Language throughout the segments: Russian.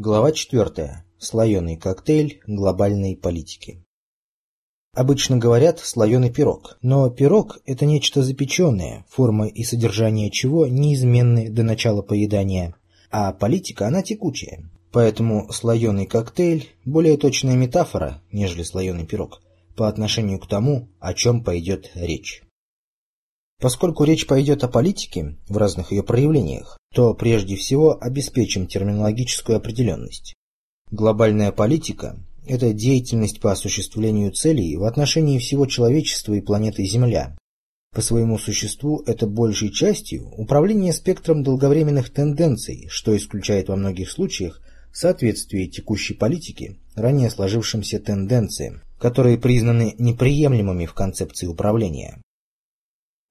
Глава 4. Слоеный коктейль глобальной политики. Обычно говорят «слоеный пирог», но пирог – это нечто запеченное, форма и содержание чего неизменны до начала поедания, а политика она текучая. Поэтому слоеный коктейль – более точная метафора, нежели слоеный пирог, по отношению к тому, о чем пойдет речь. Поскольку речь пойдет о политике в разных ее проявлениях, то прежде всего обеспечим терминологическую определенность. Глобальная политика – это деятельность по осуществлению целей в отношении всего человечества и планеты Земля. По своему существу это большей частью управление спектром долговременных тенденций, что исключает во многих случаях соответствие текущей политики ранее сложившимся тенденциям, которые признаны неприемлемыми в концепции управления.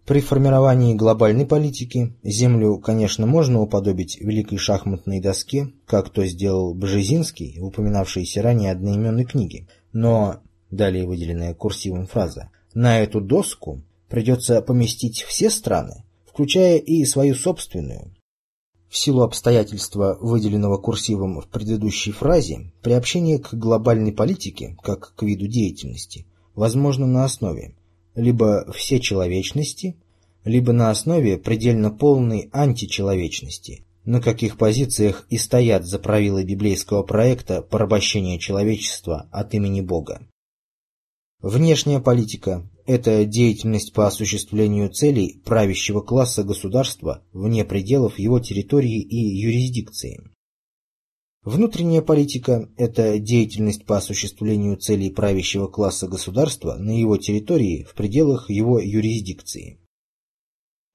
При формировании глобальной политики Землю, конечно, можно уподобить великой шахматной доске, как то сделал Бжезинский в упоминавшейся ранее одноименной книге, но, далее выделенная курсивом фраза, на эту доску придется поместить все страны, включая и свою собственную. В силу обстоятельства, выделенного курсивом в предыдущей фразе, приобщение к глобальной политике, как к виду деятельности, возможно на основе либо всечеловечности, либо на основе предельно полной античеловечности, на каких позициях и стоят за правила библейского проекта порабощения человечества от имени Бога. Внешняя политика – это деятельность по осуществлению целей правящего класса государства вне пределов его территории и юрисдикции. Внутренняя политика – это деятельность по осуществлению целей правящего класса государства на его территории в пределах его юрисдикции.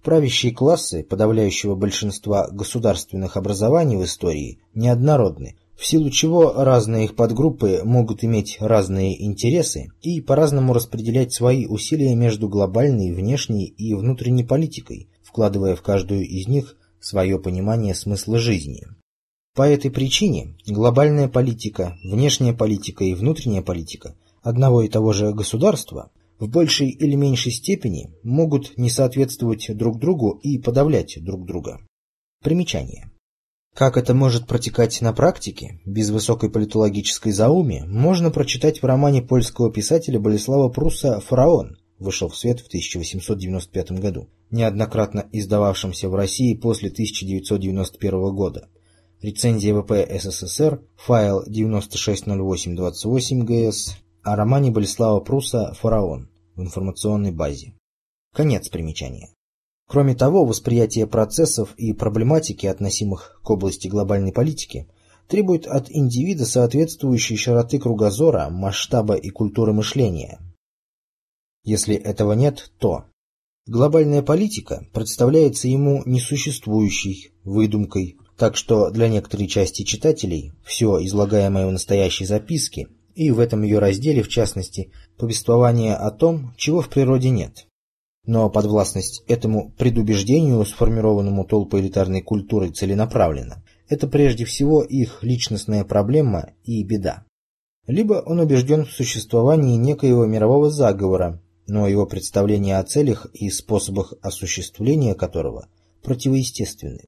Правящие классы подавляющего большинства государственных образований в истории неоднородны, в силу чего разные их подгруппы могут иметь разные интересы и по-разному распределять свои усилия между глобальной, внешней и внутренней политикой, вкладывая в каждую из них свое понимание смысла жизни. По этой причине глобальная политика, внешняя политика и внутренняя политика одного и того же государства в большей или меньшей степени могут не соответствовать друг другу и подавлять друг друга. Примечание. Как это может протекать на практике, без высокой политологической зауми, можно прочитать в романе польского писателя Болеслава Пруса «Фараон», вышел в свет в 1895 году, неоднократно издававшемся в России после 1991 года. Рецензия ВП СССР, файл 960828 ГС, о романе Болеслава Пруса «Фараон» в информационной базе. Конец примечания. Кроме того, восприятие процессов и проблематики, относимых к области глобальной политики, требует от индивида соответствующей широты кругозора, масштаба и культуры мышления. Если этого нет, то глобальная политика представляется ему несуществующей, выдумкой, так что для некоторой части читателей все излагаемое в настоящей записке и в этом ее разделе, в частности, повествование о том, чего в природе нет. Но подвластность этому предубеждению, сформированному толпой элитарной культурой целенаправленно, это прежде всего их личностная проблема и беда. Либо он убежден в существовании некоего мирового заговора, но его представления о целях и способах осуществления которого противоестественны.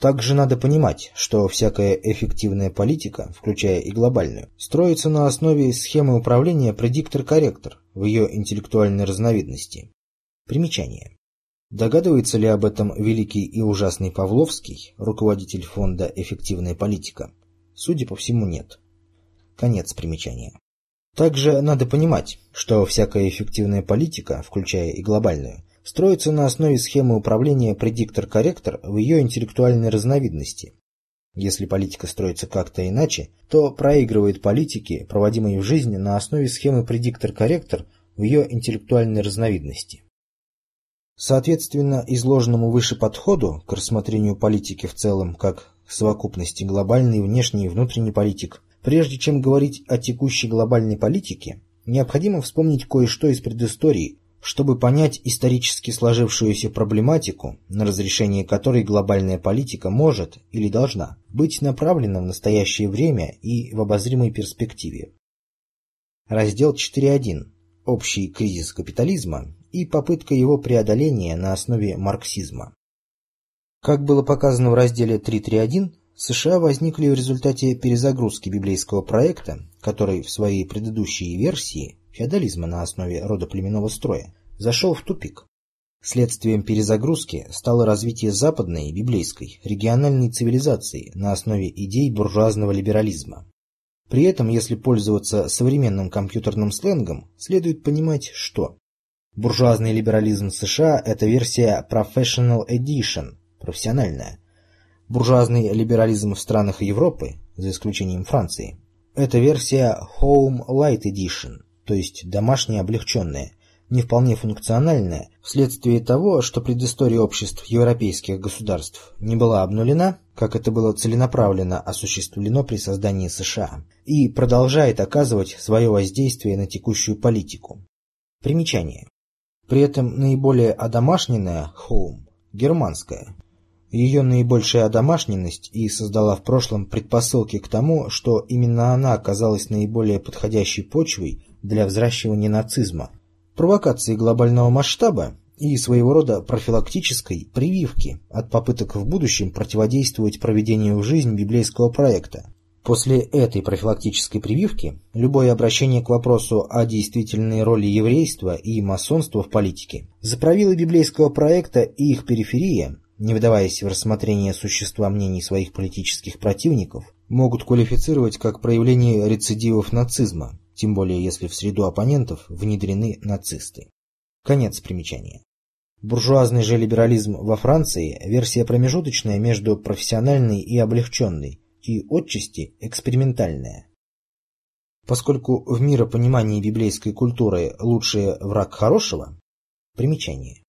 Также надо понимать, что всякая эффективная политика, включая и глобальную, строится на основе схемы управления предиктор-корректор в ее интеллектуальной разновидности. Примечание. Догадывается ли об этом великий и ужасный Павловский, руководитель фонда «Эффективная политика»? Судя по всему, нет. Конец примечания. Также надо понимать, что всякая эффективная политика, включая и глобальную, строится на основе схемы управления предиктор-корректор в ее интеллектуальной разновидности. Если политика строится как-то иначе, то проигрывает политике, проводимой в жизни на основе схемы предиктор-корректор в ее интеллектуальной разновидности. Соответственно, изложенному выше подходу к рассмотрению политики в целом как совокупности глобальной, внешней и внутренней политик, прежде чем говорить о текущей глобальной политике, необходимо вспомнить кое-что из предыстории, чтобы понять исторически сложившуюся проблематику, на разрешение которой глобальная политика может или должна быть направлена в настоящее время и в обозримой перспективе. Раздел 4.1. Общий кризис капитализма и попытка его преодоления на основе марксизма. Как было показано в разделе 3.3.1, США возникли в результате перезагрузки библейского проекта, который в своей предыдущей версии феодализма на основе родоплеменного строя зашел в тупик. Следствием перезагрузки стало развитие западной библейской региональной цивилизации на основе идей буржуазного либерализма. При этом, если пользоваться современным компьютерным сленгом, следует понимать, что буржуазный либерализм США – это версия Professional Edition, профессиональная. Буржуазный либерализм в странах Европы, за исключением Франции, это версия Home Light Edition, то есть домашняя облегченная, не вполне функциональная, вследствие того, что предыстория обществ европейских государств не была обнулена, как это было целенаправленно осуществлено при создании США, и продолжает оказывать свое воздействие на текущую политику. Примечание. При этом наиболее одомашненная home – германская. Ее наибольшая одомашненность и создала в прошлом предпосылки к тому, что именно она оказалась наиболее подходящей почвой для взращивания нацизма, провокации глобального масштаба и своего рода профилактической прививки от попыток в будущем противодействовать проведению в жизнь библейского проекта. После этой профилактической прививки любое обращение к вопросу о действительной роли еврейства и масонства в политике за правилы библейского проекта и их периферия, не вдаваясь в рассмотрение существа мнений своих политических противников, могут квалифицировать как проявление рецидивов нацизма, тем более если в среду оппонентов внедрены нацисты. Конец примечания. Буржуазный же либерализм во Франции – версия промежуточная между профессиональной и облегченной, и отчасти экспериментальная. Поскольку в миропонимании библейской культуры лучший враг хорошего, примечание.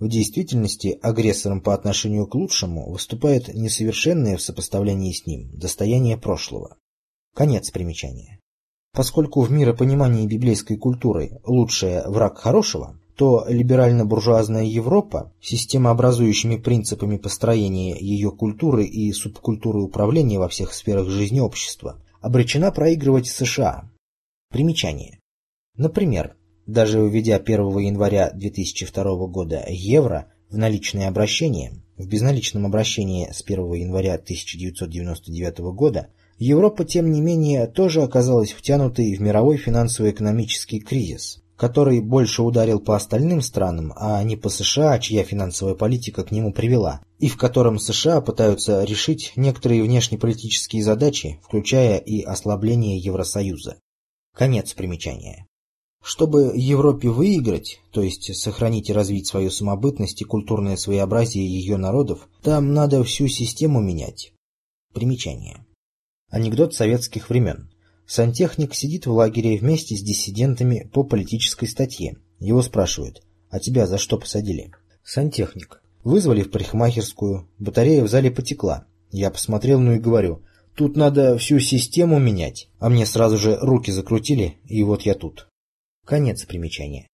В действительности агрессором по отношению к лучшему выступает несовершенное в сопоставлении с ним достояние прошлого. Конец примечания. Поскольку в миропонимании библейской культуры лучшее враг хорошего, то либерально-буржуазная Европа, системообразующими принципами построения ее культуры и субкультуры управления во всех сферах жизни общества, обречена проигрывать США. Примечание. Например, даже введя 1 января 2002 года евро в наличное обращение, в безналичном обращении с 1 января 1999 года Европа, тем не менее, тоже оказалась втянутой в мировой финансово-экономический кризис, который больше ударил по остальным странам, а не по США, чья финансовая политика к нему привела, и в котором США пытаются решить некоторые внешнеполитические задачи, включая и ослабление Евросоюза. Конец примечания. Чтобы Европе выиграть, то есть сохранить и развить свою самобытность и культурное своеобразие ее народов, там надо всю систему менять. Примечание. Анекдот советских времен. Сантехник сидит в лагере вместе с диссидентами по политической статье. Его спрашивают, а тебя за что посадили? Сантехник. Вызвали в парикмахерскую, батарея в зале потекла. Я посмотрел, ну и говорю, тут надо всю систему менять. А мне сразу же руки закрутили, и вот я тут. Конец примечания.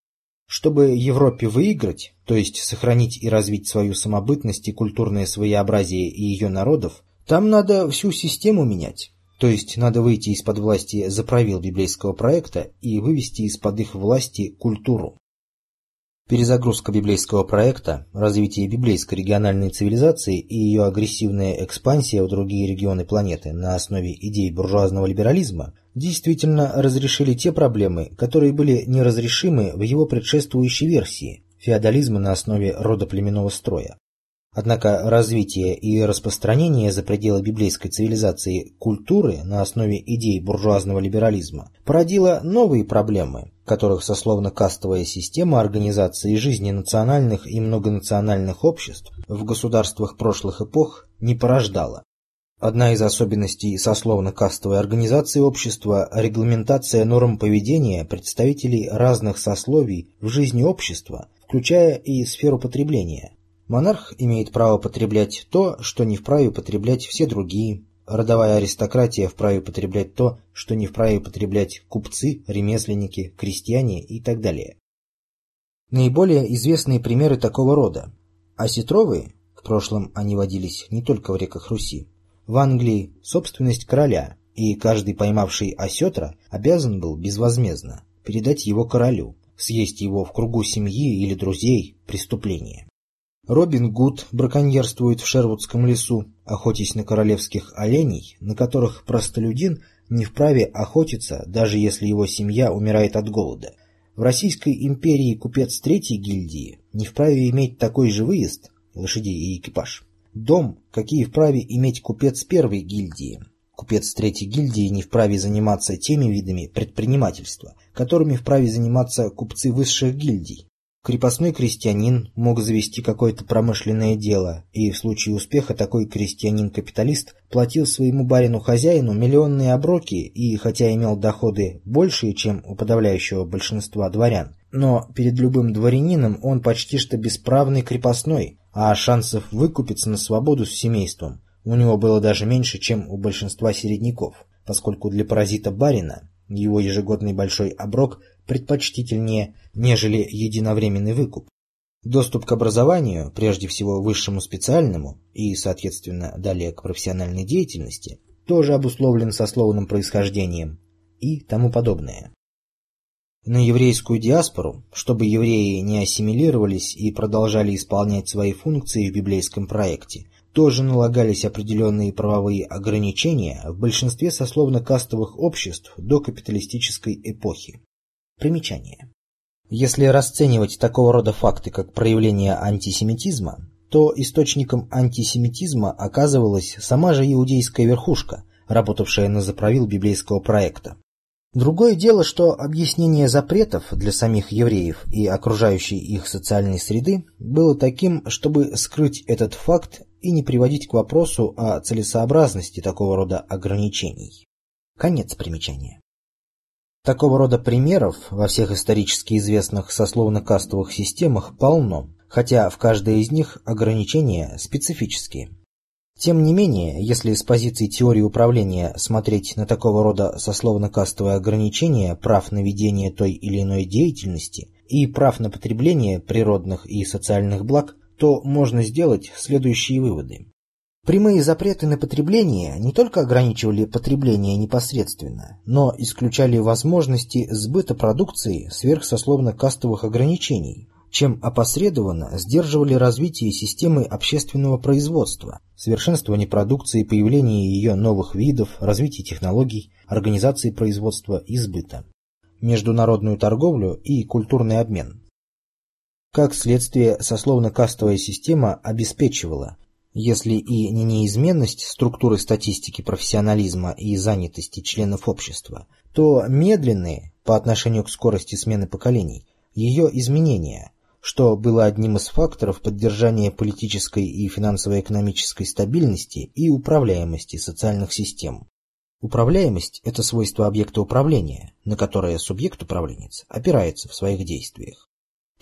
Чтобы Европе выиграть, то есть сохранить и развить свою самобытность и культурное своеобразие и ее народов, там надо всю систему менять. То есть надо выйти из-под власти заправил библейского проекта и вывести из-под их власти культуру. Перезагрузка библейского проекта, развитие библейской региональной цивилизации и ее агрессивная экспансия в другие регионы планеты на основе идей буржуазного либерализма действительно разрешили те проблемы, которые были неразрешимы в его предшествующей версии – феодализма на основе родоплеменного строя. Однако развитие и распространение за пределы библейской цивилизации культуры на основе идей буржуазного либерализма породило новые проблемы, которых сословно-кастовая система организации жизни национальных и многонациональных обществ в государствах прошлых эпох не порождала. Одна из особенностей сословно-кастовой организации общества – регламентация норм поведения представителей разных сословий в жизни общества, включая и сферу потребления – Монарх имеет право потреблять то, что не вправе потреблять все другие. Родовая аристократия вправе потреблять то, что не вправе потреблять купцы, ремесленники, крестьяне и так далее. Наиболее известные примеры такого рода. Осетровые, в прошлом они водились не только в реках Руси, в Англии собственность короля, и каждый поймавший осетра обязан был безвозмездно передать его королю, съесть его в кругу семьи или друзей преступление. Робин Гуд браконьерствует в Шервудском лесу, охотясь на королевских оленей, на которых простолюдин не вправе охотиться, даже если его семья умирает от голода. В Российской империи купец третьей гильдии не вправе иметь такой же выезд, лошадей и экипаж. Дом, какие вправе иметь купец первой гильдии. Купец третьей гильдии не вправе заниматься теми видами предпринимательства, которыми вправе заниматься купцы высших гильдий. Крепостной крестьянин мог завести какое-то промышленное дело, и в случае успеха такой крестьянин-капиталист платил своему барину-хозяину миллионные оброки и, хотя имел доходы большие, чем у подавляющего большинства дворян, но перед любым дворянином он почти что бесправный крепостной, а шансов выкупиться на свободу с семейством у него было даже меньше, чем у большинства середняков, поскольку для паразита барина его ежегодный большой оброк предпочтительнее, нежели единовременный выкуп. Доступ к образованию, прежде всего высшему специальному и, соответственно, далее к профессиональной деятельности, тоже обусловлен сословным происхождением и тому подобное. На еврейскую диаспору, чтобы евреи не ассимилировались и продолжали исполнять свои функции в библейском проекте, тоже налагались определенные правовые ограничения в большинстве сословно-кастовых обществ до капиталистической эпохи. Примечание. Если расценивать такого рода факты как проявление антисемитизма, то источником антисемитизма оказывалась сама же иудейская верхушка, работавшая на заправил библейского проекта. Другое дело, что объяснение запретов для самих евреев и окружающей их социальной среды было таким, чтобы скрыть этот факт и не приводить к вопросу о целесообразности такого рода ограничений. Конец примечания. Такого рода примеров во всех исторически известных сословно-кастовых системах полно, хотя в каждой из них ограничения специфические. Тем не менее, если с позиции теории управления смотреть на такого рода сословно-кастовые ограничения прав на ведение той или иной деятельности и прав на потребление природных и социальных благ, то можно сделать следующие выводы. Прямые запреты на потребление не только ограничивали потребление непосредственно, но исключали возможности сбыта продукции сверхсословно-кастовых ограничений, чем опосредованно сдерживали развитие системы общественного производства, совершенствование продукции, появление ее новых видов, развитие технологий, организации производства и сбыта, международную торговлю и культурный обмен. Как следствие, сословно-кастовая система обеспечивала если и не неизменность структуры статистики профессионализма и занятости членов общества, то медленные по отношению к скорости смены поколений ее изменения, что было одним из факторов поддержания политической и финансово-экономической стабильности и управляемости социальных систем. Управляемость – это свойство объекта управления, на которое субъект-управленец опирается в своих действиях.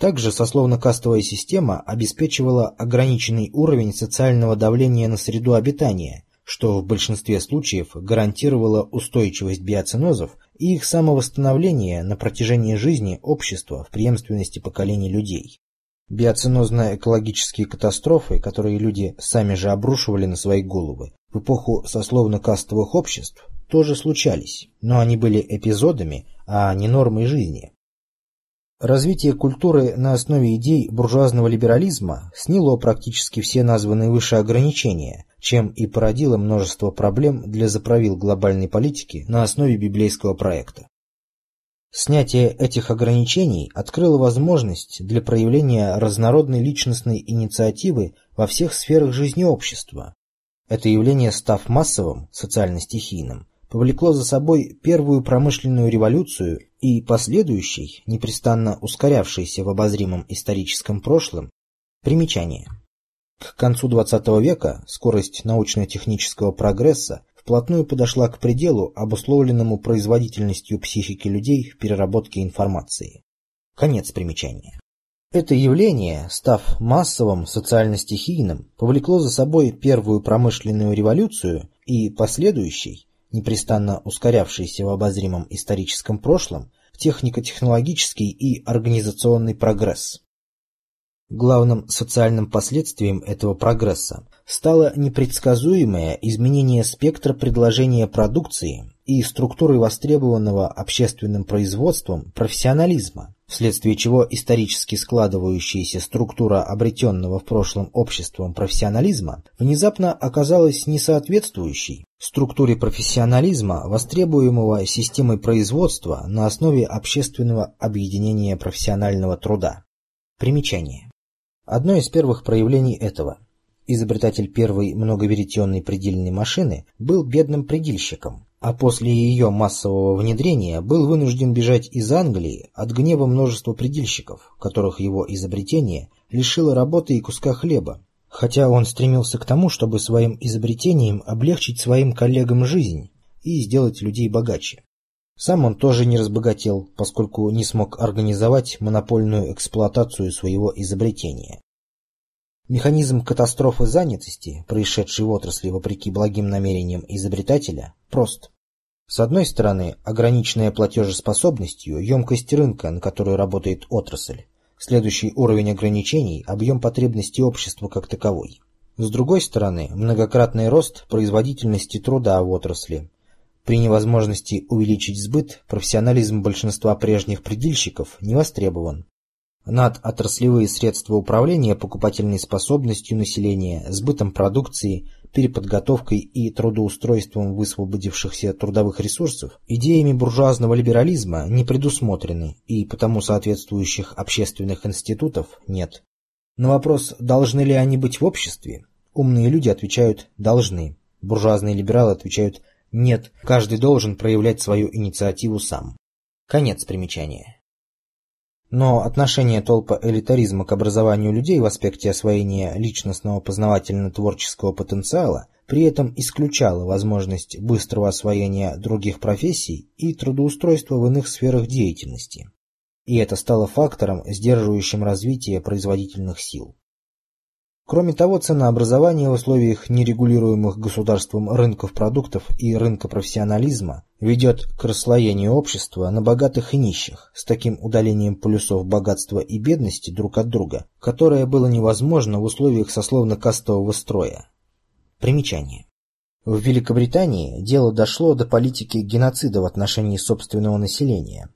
Также сословно-кастовая система обеспечивала ограниченный уровень социального давления на среду обитания, что в большинстве случаев гарантировало устойчивость биоценозов и их самовосстановление на протяжении жизни общества в преемственности поколений людей. Биоценозно-экологические катастрофы, которые люди сами же обрушивали на свои головы, в эпоху сословно-кастовых обществ тоже случались, но они были эпизодами, а не нормой жизни. Развитие культуры на основе идей буржуазного либерализма сняло практически все названные выше ограничения, чем и породило множество проблем для заправил глобальной политики на основе библейского проекта. Снятие этих ограничений открыло возможность для проявления разнородной личностной инициативы во всех сферах жизни общества. Это явление, став массовым, социально-стихийным, повлекло за собой первую промышленную революцию и последующий, непрестанно ускорявшийся в обозримом историческом прошлом, примечание. К концу XX века скорость научно-технического прогресса вплотную подошла к пределу, обусловленному производительностью психики людей в переработке информации. Конец примечания. Это явление, став массовым социально-стихийным, повлекло за собой первую промышленную революцию и последующий, непрестанно ускорявшийся в обозримом историческом прошлом, технико-технологический и организационный прогресс. Главным социальным последствием этого прогресса стало непредсказуемое изменение спектра предложения продукции и структуры востребованного общественным производством профессионализма, вследствие чего исторически складывающаяся структура обретенного в прошлом обществом профессионализма внезапно оказалась несоответствующей структуре профессионализма, востребуемого системой производства на основе общественного объединения профессионального труда. Примечание. Одно из первых проявлений этого. Изобретатель первой многоверетенной предельной машины был бедным предельщиком, а после ее массового внедрения был вынужден бежать из Англии от гнева множества предельщиков, которых его изобретение лишило работы и куска хлеба, хотя он стремился к тому, чтобы своим изобретением облегчить своим коллегам жизнь и сделать людей богаче. Сам он тоже не разбогател, поскольку не смог организовать монопольную эксплуатацию своего изобретения. Механизм катастрофы занятости, происшедший в отрасли вопреки благим намерениям изобретателя, прост. С одной стороны, ограниченная платежеспособностью емкость рынка, на которую работает отрасль. Следующий уровень ограничений – объем потребностей общества как таковой. С другой стороны, многократный рост производительности труда в отрасли. При невозможности увеличить сбыт, профессионализм большинства прежних предельщиков не востребован, над отраслевые средства управления покупательной способностью населения, сбытом продукции, переподготовкой и трудоустройством высвободившихся трудовых ресурсов, идеями буржуазного либерализма не предусмотрены и потому соответствующих общественных институтов нет. На вопрос, должны ли они быть в обществе, умные люди отвечают «должны», буржуазные либералы отвечают «нет, каждый должен проявлять свою инициативу сам». Конец примечания. Но отношение толпа элитаризма к образованию людей в аспекте освоения личностного познавательно-творческого потенциала при этом исключало возможность быстрого освоения других профессий и трудоустройства в иных сферах деятельности. И это стало фактором, сдерживающим развитие производительных сил. Кроме того, ценообразование в условиях нерегулируемых государством рынков продуктов и рынка профессионализма ведет к расслоению общества на богатых и нищих, с таким удалением полюсов богатства и бедности друг от друга, которое было невозможно в условиях сословно-кастового строя. Примечание. В Великобритании дело дошло до политики геноцида в отношении собственного населения.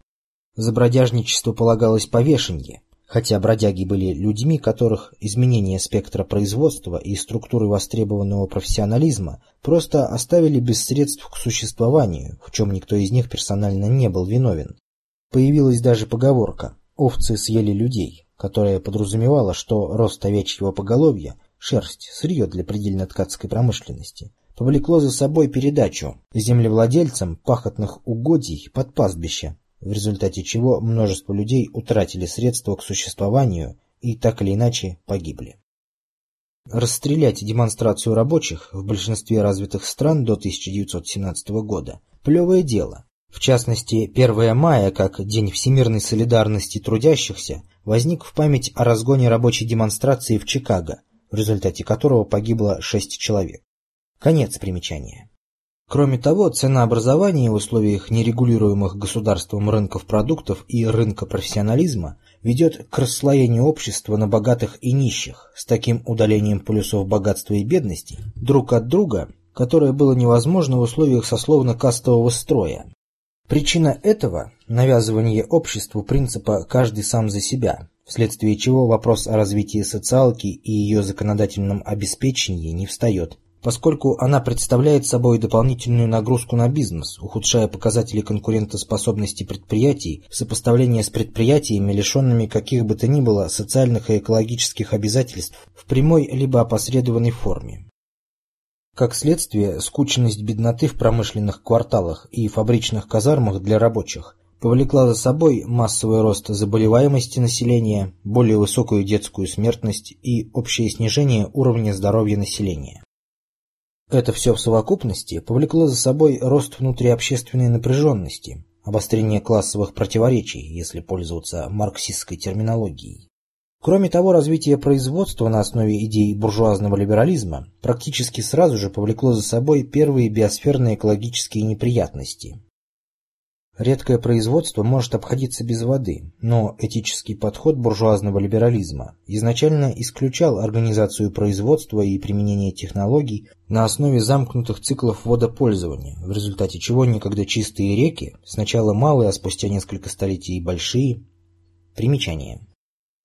За бродяжничество полагалось повешенье, хотя бродяги были людьми, которых изменение спектра производства и структуры востребованного профессионализма просто оставили без средств к существованию, в чем никто из них персонально не был виновен. Появилась даже поговорка «овцы съели людей», которая подразумевала, что рост овечьего поголовья, шерсть, сырье для предельно-ткацкой промышленности, повлекло за собой передачу землевладельцам пахотных угодий под пастбище, в результате чего множество людей утратили средства к существованию и так или иначе погибли. Расстрелять демонстрацию рабочих в большинстве развитых стран до 1917 года – плевое дело. В частности, 1 мая, как День всемирной солидарности трудящихся, возник в память о разгоне рабочей демонстрации в Чикаго, в результате которого погибло 6 человек. Конец примечания. Кроме того, ценообразование в условиях нерегулируемых государством рынков продуктов и рынка профессионализма ведет к расслоению общества на богатых и нищих с таким удалением полюсов богатства и бедности друг от друга, которое было невозможно в условиях сословно-кастового строя. Причина этого – навязывание обществу принципа «каждый сам за себя», вследствие чего вопрос о развитии социалки и ее законодательном обеспечении не встает, поскольку она представляет собой дополнительную нагрузку на бизнес, ухудшая показатели конкурентоспособности предприятий в сопоставлении с предприятиями, лишенными каких бы то ни было социальных и экологических обязательств в прямой либо опосредованной форме. Как следствие, скученность бедноты в промышленных кварталах и фабричных казармах для рабочих повлекла за собой массовый рост заболеваемости населения, более высокую детскую смертность и общее снижение уровня здоровья населения. Это все в совокупности повлекло за собой рост внутриобщественной напряженности, обострение классовых противоречий, если пользоваться марксистской терминологией. Кроме того, развитие производства на основе идей буржуазного либерализма практически сразу же повлекло за собой первые биосферные экологические неприятности, Редкое производство может обходиться без воды, но этический подход буржуазного либерализма изначально исключал организацию производства и применение технологий на основе замкнутых циклов водопользования, в результате чего некогда чистые реки, сначала малые, а спустя несколько столетий большие, Примечание.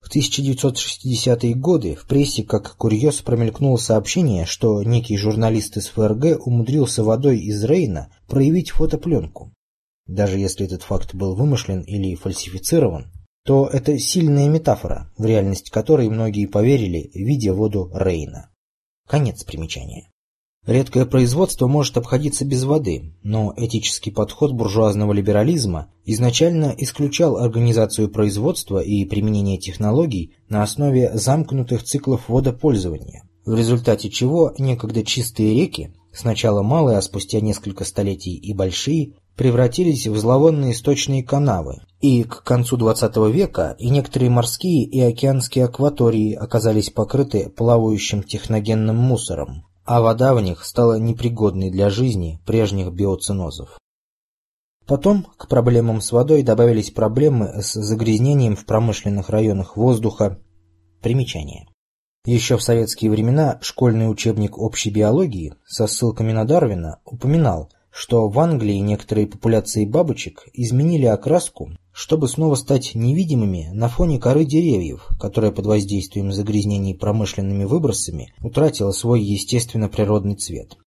В 1960-е годы в прессе как курьез промелькнуло сообщение, что некий журналист из ФРГ умудрился водой из Рейна проявить фотопленку. Даже если этот факт был вымышлен или фальсифицирован, то это сильная метафора, в реальность которой многие поверили, видя воду Рейна. Конец примечания. Редкое производство может обходиться без воды, но этический подход буржуазного либерализма изначально исключал организацию производства и применение технологий на основе замкнутых циклов водопользования, в результате чего некогда чистые реки, сначала малые, а спустя несколько столетий и большие, превратились в зловонные сточные канавы, и к концу XX века и некоторые морские и океанские акватории оказались покрыты плавающим техногенным мусором, а вода в них стала непригодной для жизни прежних биоцинозов. Потом к проблемам с водой добавились проблемы с загрязнением в промышленных районах воздуха. Примечание. Еще в советские времена школьный учебник общей биологии со ссылками на Дарвина упоминал, что в Англии некоторые популяции бабочек изменили окраску, чтобы снова стать невидимыми на фоне коры деревьев, которая под воздействием загрязнений промышленными выбросами утратила свой естественно-природный цвет.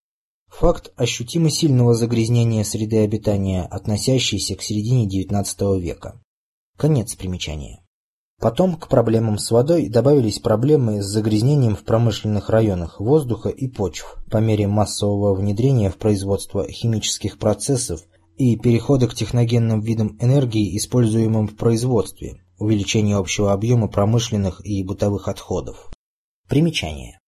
Факт ощутимо сильного загрязнения среды обитания, относящийся к середине XIX века. Конец примечания. Потом к проблемам с водой добавились проблемы с загрязнением в промышленных районах воздуха и почв по мере массового внедрения в производство химических процессов и перехода к техногенным видам энергии, используемым в производстве, увеличение общего объема промышленных и бытовых отходов. Примечание.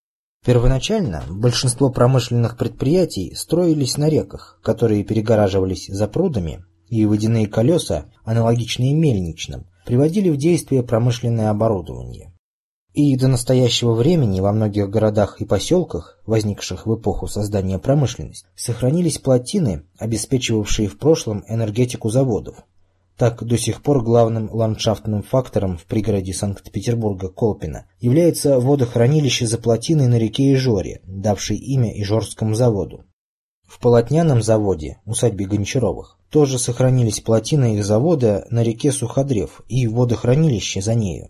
Первоначально большинство промышленных предприятий строились на реках, которые перегораживались запрудами, и водяные колеса, аналогичные мельничным, приводили в действие промышленное оборудование. И до настоящего времени во многих городах и поселках, возникших в эпоху создания промышленности, сохранились плотины, обеспечивавшие в прошлом энергетику заводов. Так, до сих пор главным ландшафтным фактором в пригороде Санкт-Петербурга Колпино является водохранилище за плотиной на реке Ижоре, давшей имя Ижорскому заводу. В полотняном заводе, усадьбе Гончаровых, тоже сохранились плотины их завода на реке Суходрев и водохранилище за нею.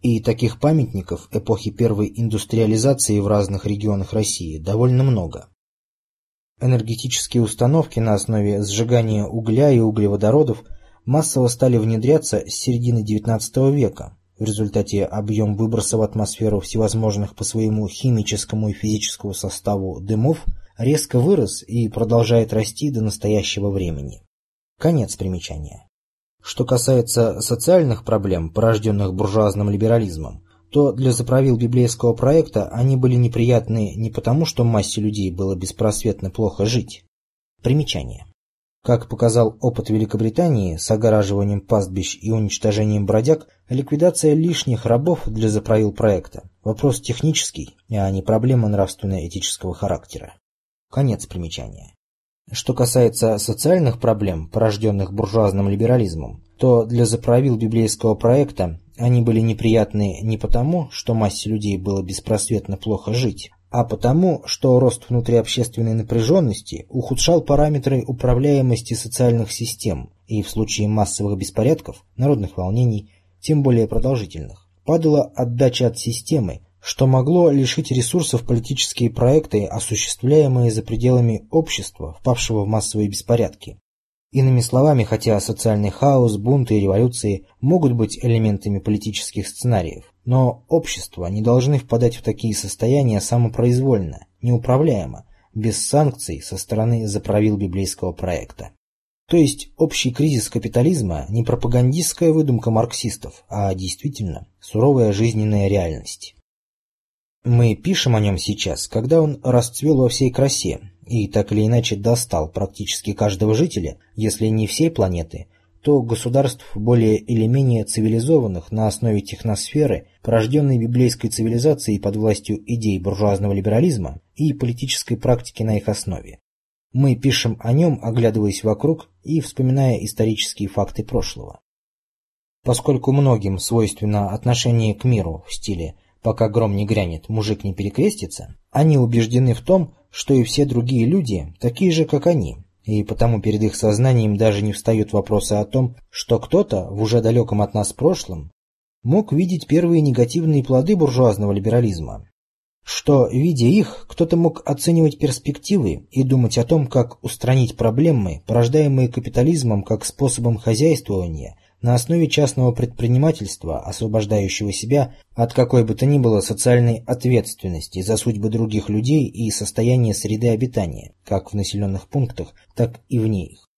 И таких памятников эпохи первой индустриализации в разных регионах России довольно много. Энергетические установки на основе сжигания угля и углеводородов массово стали внедряться с середины XIX века. В результате объем выброса в атмосферу всевозможных по своему химическому и физическому составу дымов резко вырос и продолжает расти до настоящего времени. Конец примечания. Что касается социальных проблем, порожденных буржуазным либерализмом, то для заправил библейского проекта они были неприятны не потому, что массе людей было беспросветно плохо жить. Примечание. Как показал опыт Великобритании с огораживанием пастбищ и уничтожением бродяг, ликвидация лишних рабов для заправил проекта – вопрос технический, а не проблема нравственно-этического характера. Конец примечания. Что касается социальных проблем, порожденных буржуазным либерализмом, то для заправил библейского проекта они были неприятны не потому, что массе людей было беспросветно плохо жить, а потому, что рост внутриобщественной напряженности ухудшал параметры управляемости социальных систем и в случае массовых беспорядков, народных волнений, тем более продолжительных, падала отдача от системы, что могло лишить ресурсов политические проекты, осуществляемые за пределами общества, впавшего в массовые беспорядки. Иными словами, хотя социальный хаос, бунты и революции могут быть элементами политических сценариев, но общества не должны впадать в такие состояния самопроизвольно, неуправляемо, без санкций со стороны заправил библейского проекта. То есть общий кризис капитализма не пропагандистская выдумка марксистов, а действительно суровая жизненная реальность. Мы пишем о нем сейчас, когда он расцвел во всей красе и так или иначе достал практически каждого жителя, если не всей планеты, то государств более или менее цивилизованных на основе техносферы, порожденной библейской цивилизацией под властью идей буржуазного либерализма и политической практики на их основе. Мы пишем о нем, оглядываясь вокруг и вспоминая исторические факты прошлого. Поскольку многим свойственно отношение к миру в стиле пока гром не грянет, мужик не перекрестится, они убеждены в том, что и все другие люди такие же, как они, и потому перед их сознанием даже не встают вопросы о том, что кто-то в уже далеком от нас прошлом мог видеть первые негативные плоды буржуазного либерализма, что, видя их, кто-то мог оценивать перспективы и думать о том, как устранить проблемы, порождаемые капитализмом как способом хозяйствования на основе частного предпринимательства, освобождающего себя от какой бы то ни было социальной ответственности за судьбы других людей и состояние среды обитания, как в населенных пунктах, так и вне их.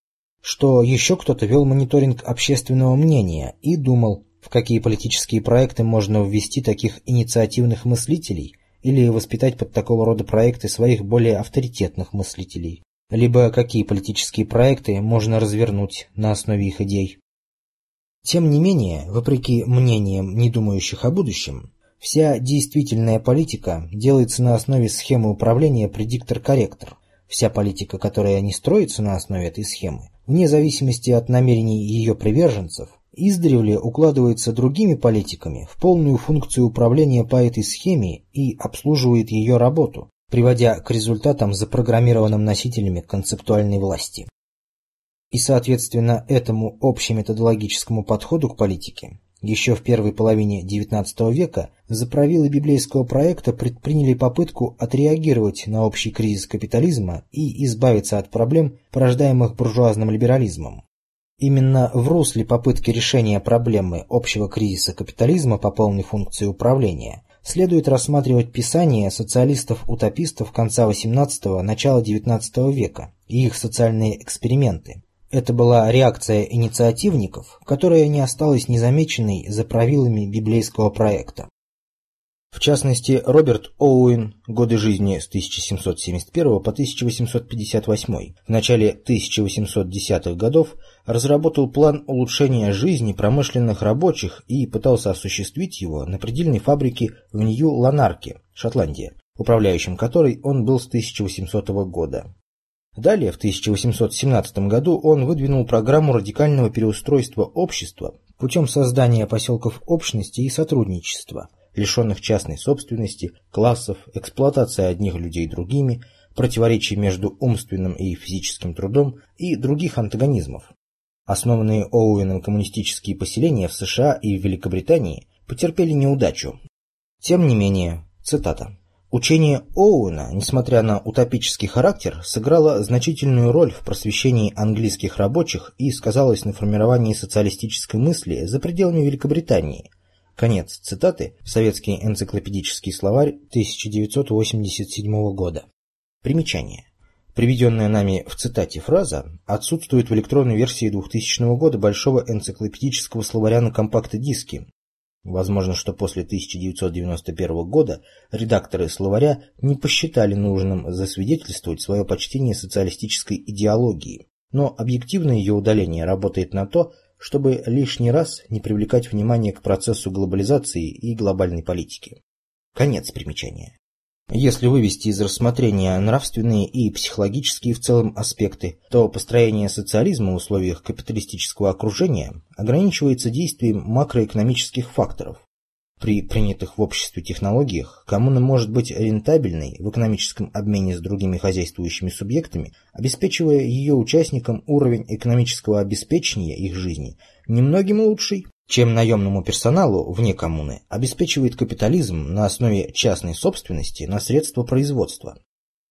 Что еще кто-то вел мониторинг общественного мнения и думал, в какие политические проекты можно ввести таких инициативных мыслителей или воспитать под такого рода проекты своих более авторитетных мыслителей, либо какие политические проекты можно развернуть на основе их идей. Тем не менее, вопреки мнениям, не думающих о будущем, вся действительная политика делается на основе схемы управления предиктор-корректор. Вся политика, которая не строится на основе этой схемы, вне зависимости от намерений ее приверженцев, издревле укладывается другими политиками в полную функцию управления по этой схеме и обслуживает ее работу, приводя к результатам, запрограммированным носителями концептуальной власти. И, соответственно, этому общеметодологическому подходу к политике еще в первой половине XIX века заправилы библейского проекта предприняли попытку отреагировать на общий кризис капитализма и избавиться от проблем, порождаемых буржуазным либерализмом. Именно в русле попытки решения проблемы общего кризиса капитализма по полной функции управления следует рассматривать писания социалистов-утопистов конца XVIII – начала XIX века и их социальные эксперименты, это была реакция инициативников, которая не осталась незамеченной за правилами библейского проекта. В частности, Роберт Оуэн, годы жизни с 1771 по 1858, в начале 1810-х годов разработал план улучшения жизни промышленных рабочих и пытался осуществить его на предельной фабрике в Нью-Ланарке, Шотландия, управляющим которой он был с 1800 года. Далее, в 1817 году, он выдвинул программу радикального переустройства общества путем создания поселков общности и сотрудничества, лишенных частной собственности, классов, эксплуатации одних людей другими, противоречий между умственным и физическим трудом и других антагонизмов. Основанные Оуэном коммунистические поселения в США и в Великобритании потерпели неудачу. Тем не менее, цитата, Учение Оуэна, несмотря на утопический характер, сыграло значительную роль в просвещении английских рабочих и сказалось на формировании социалистической мысли за пределами Великобритании. Конец цитаты Советский энциклопедический словарь 1987 года. Примечание. Приведенная нами в цитате фраза отсутствует в электронной версии 2000 года Большого энциклопедического словаря на компакт-диске, Возможно, что после 1991 года редакторы словаря не посчитали нужным засвидетельствовать свое почтение социалистической идеологии, но объективное ее удаление работает на то, чтобы лишний раз не привлекать внимание к процессу глобализации и глобальной политики. Конец примечания. Если вывести из рассмотрения нравственные и психологические в целом аспекты, то построение социализма в условиях капиталистического окружения ограничивается действием макроэкономических факторов. При принятых в обществе технологиях коммуна может быть рентабельной в экономическом обмене с другими хозяйствующими субъектами, обеспечивая ее участникам уровень экономического обеспечения их жизни немногим лучший, чем наемному персоналу вне коммуны обеспечивает капитализм на основе частной собственности на средства производства.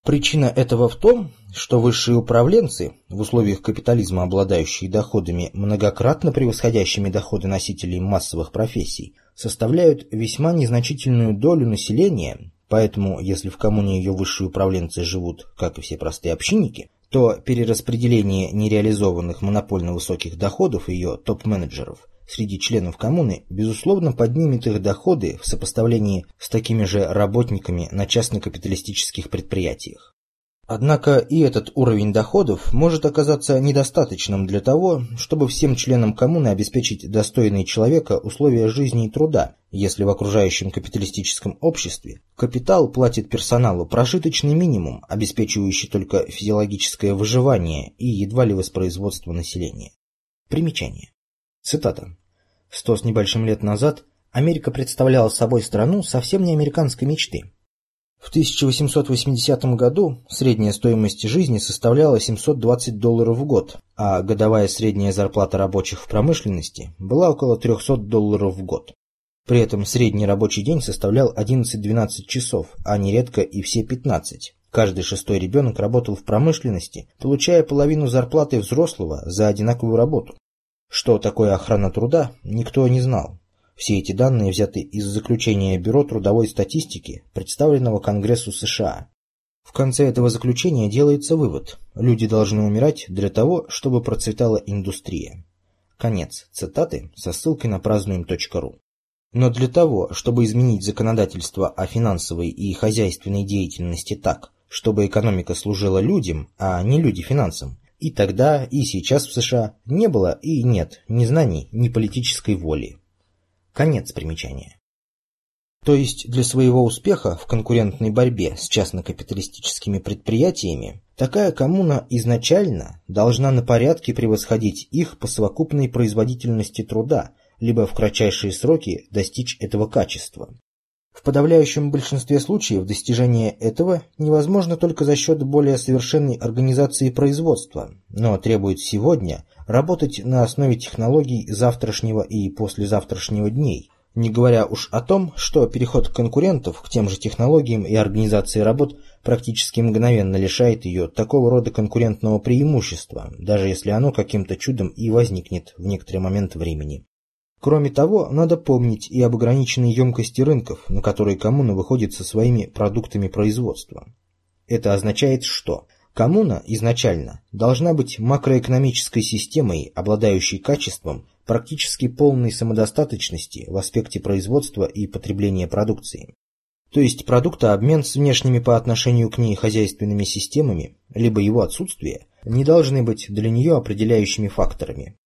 Причина этого в том, что высшие управленцы, в условиях капитализма обладающие доходами, многократно превосходящими доходы носителей массовых профессий, составляют весьма незначительную долю населения, поэтому если в коммуне ее высшие управленцы живут, как и все простые общинники, то перераспределение нереализованных монопольно высоких доходов ее топ-менеджеров среди членов коммуны, безусловно, поднимет их доходы в сопоставлении с такими же работниками на частно-капиталистических предприятиях. Однако и этот уровень доходов может оказаться недостаточным для того, чтобы всем членам коммуны обеспечить достойные человека условия жизни и труда, если в окружающем капиталистическом обществе капитал платит персоналу прожиточный минимум, обеспечивающий только физиологическое выживание и едва ли воспроизводство населения. Примечание. Цитата. «Сто с небольшим лет назад Америка представляла собой страну совсем не американской мечты. В 1880 году средняя стоимость жизни составляла 720 долларов в год, а годовая средняя зарплата рабочих в промышленности была около 300 долларов в год. При этом средний рабочий день составлял 11-12 часов, а нередко и все 15. Каждый шестой ребенок работал в промышленности, получая половину зарплаты взрослого за одинаковую работу. Что такое охрана труда, никто не знал. Все эти данные взяты из заключения Бюро трудовой статистики, представленного Конгрессу США. В конце этого заключения делается вывод – люди должны умирать для того, чтобы процветала индустрия. Конец цитаты со ссылкой на празднуем.ру. Но для того, чтобы изменить законодательство о финансовой и хозяйственной деятельности так, чтобы экономика служила людям, а не люди финансам, и тогда, и сейчас в США не было и нет ни знаний, ни политической воли. Конец примечания. То есть для своего успеха в конкурентной борьбе с частно-капиталистическими предприятиями такая коммуна изначально должна на порядке превосходить их по совокупной производительности труда, либо в кратчайшие сроки достичь этого качества. В подавляющем большинстве случаев достижение этого невозможно только за счет более совершенной организации производства, но требует сегодня работать на основе технологий завтрашнего и послезавтрашнего дней, не говоря уж о том, что переход конкурентов к тем же технологиям и организации работ практически мгновенно лишает ее такого рода конкурентного преимущества, даже если оно каким-то чудом и возникнет в некоторый момент времени. Кроме того, надо помнить и об ограниченной емкости рынков, на которые коммуна выходит со своими продуктами производства. Это означает, что коммуна изначально должна быть макроэкономической системой, обладающей качеством практически полной самодостаточности в аспекте производства и потребления продукции. То есть продуктообмен с внешними по отношению к ней хозяйственными системами, либо его отсутствие, не должны быть для нее определяющими факторами.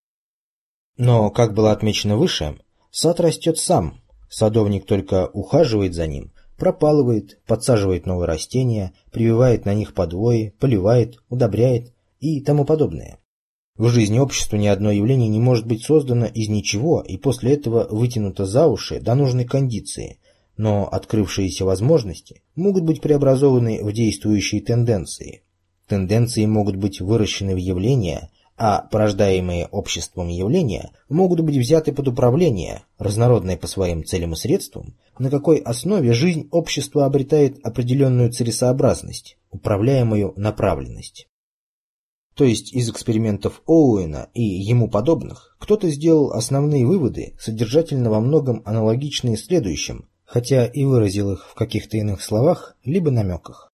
Но, как было отмечено выше, сад растет сам, садовник только ухаживает за ним, пропалывает, подсаживает новые растения, прививает на них подвои, поливает, удобряет и тому подобное. В жизни общества ни одно явление не может быть создано из ничего и после этого вытянуто за уши до нужной кондиции, но открывшиеся возможности могут быть преобразованы в действующие тенденции. Тенденции могут быть выращены в явления, а порождаемые обществом явления могут быть взяты под управление, разнородные по своим целям и средствам, на какой основе жизнь общества обретает определенную целесообразность, управляемую направленность. То есть из экспериментов Оуэна и ему подобных кто-то сделал основные выводы, содержательно во многом аналогичные следующим, хотя и выразил их в каких-то иных словах либо намеках.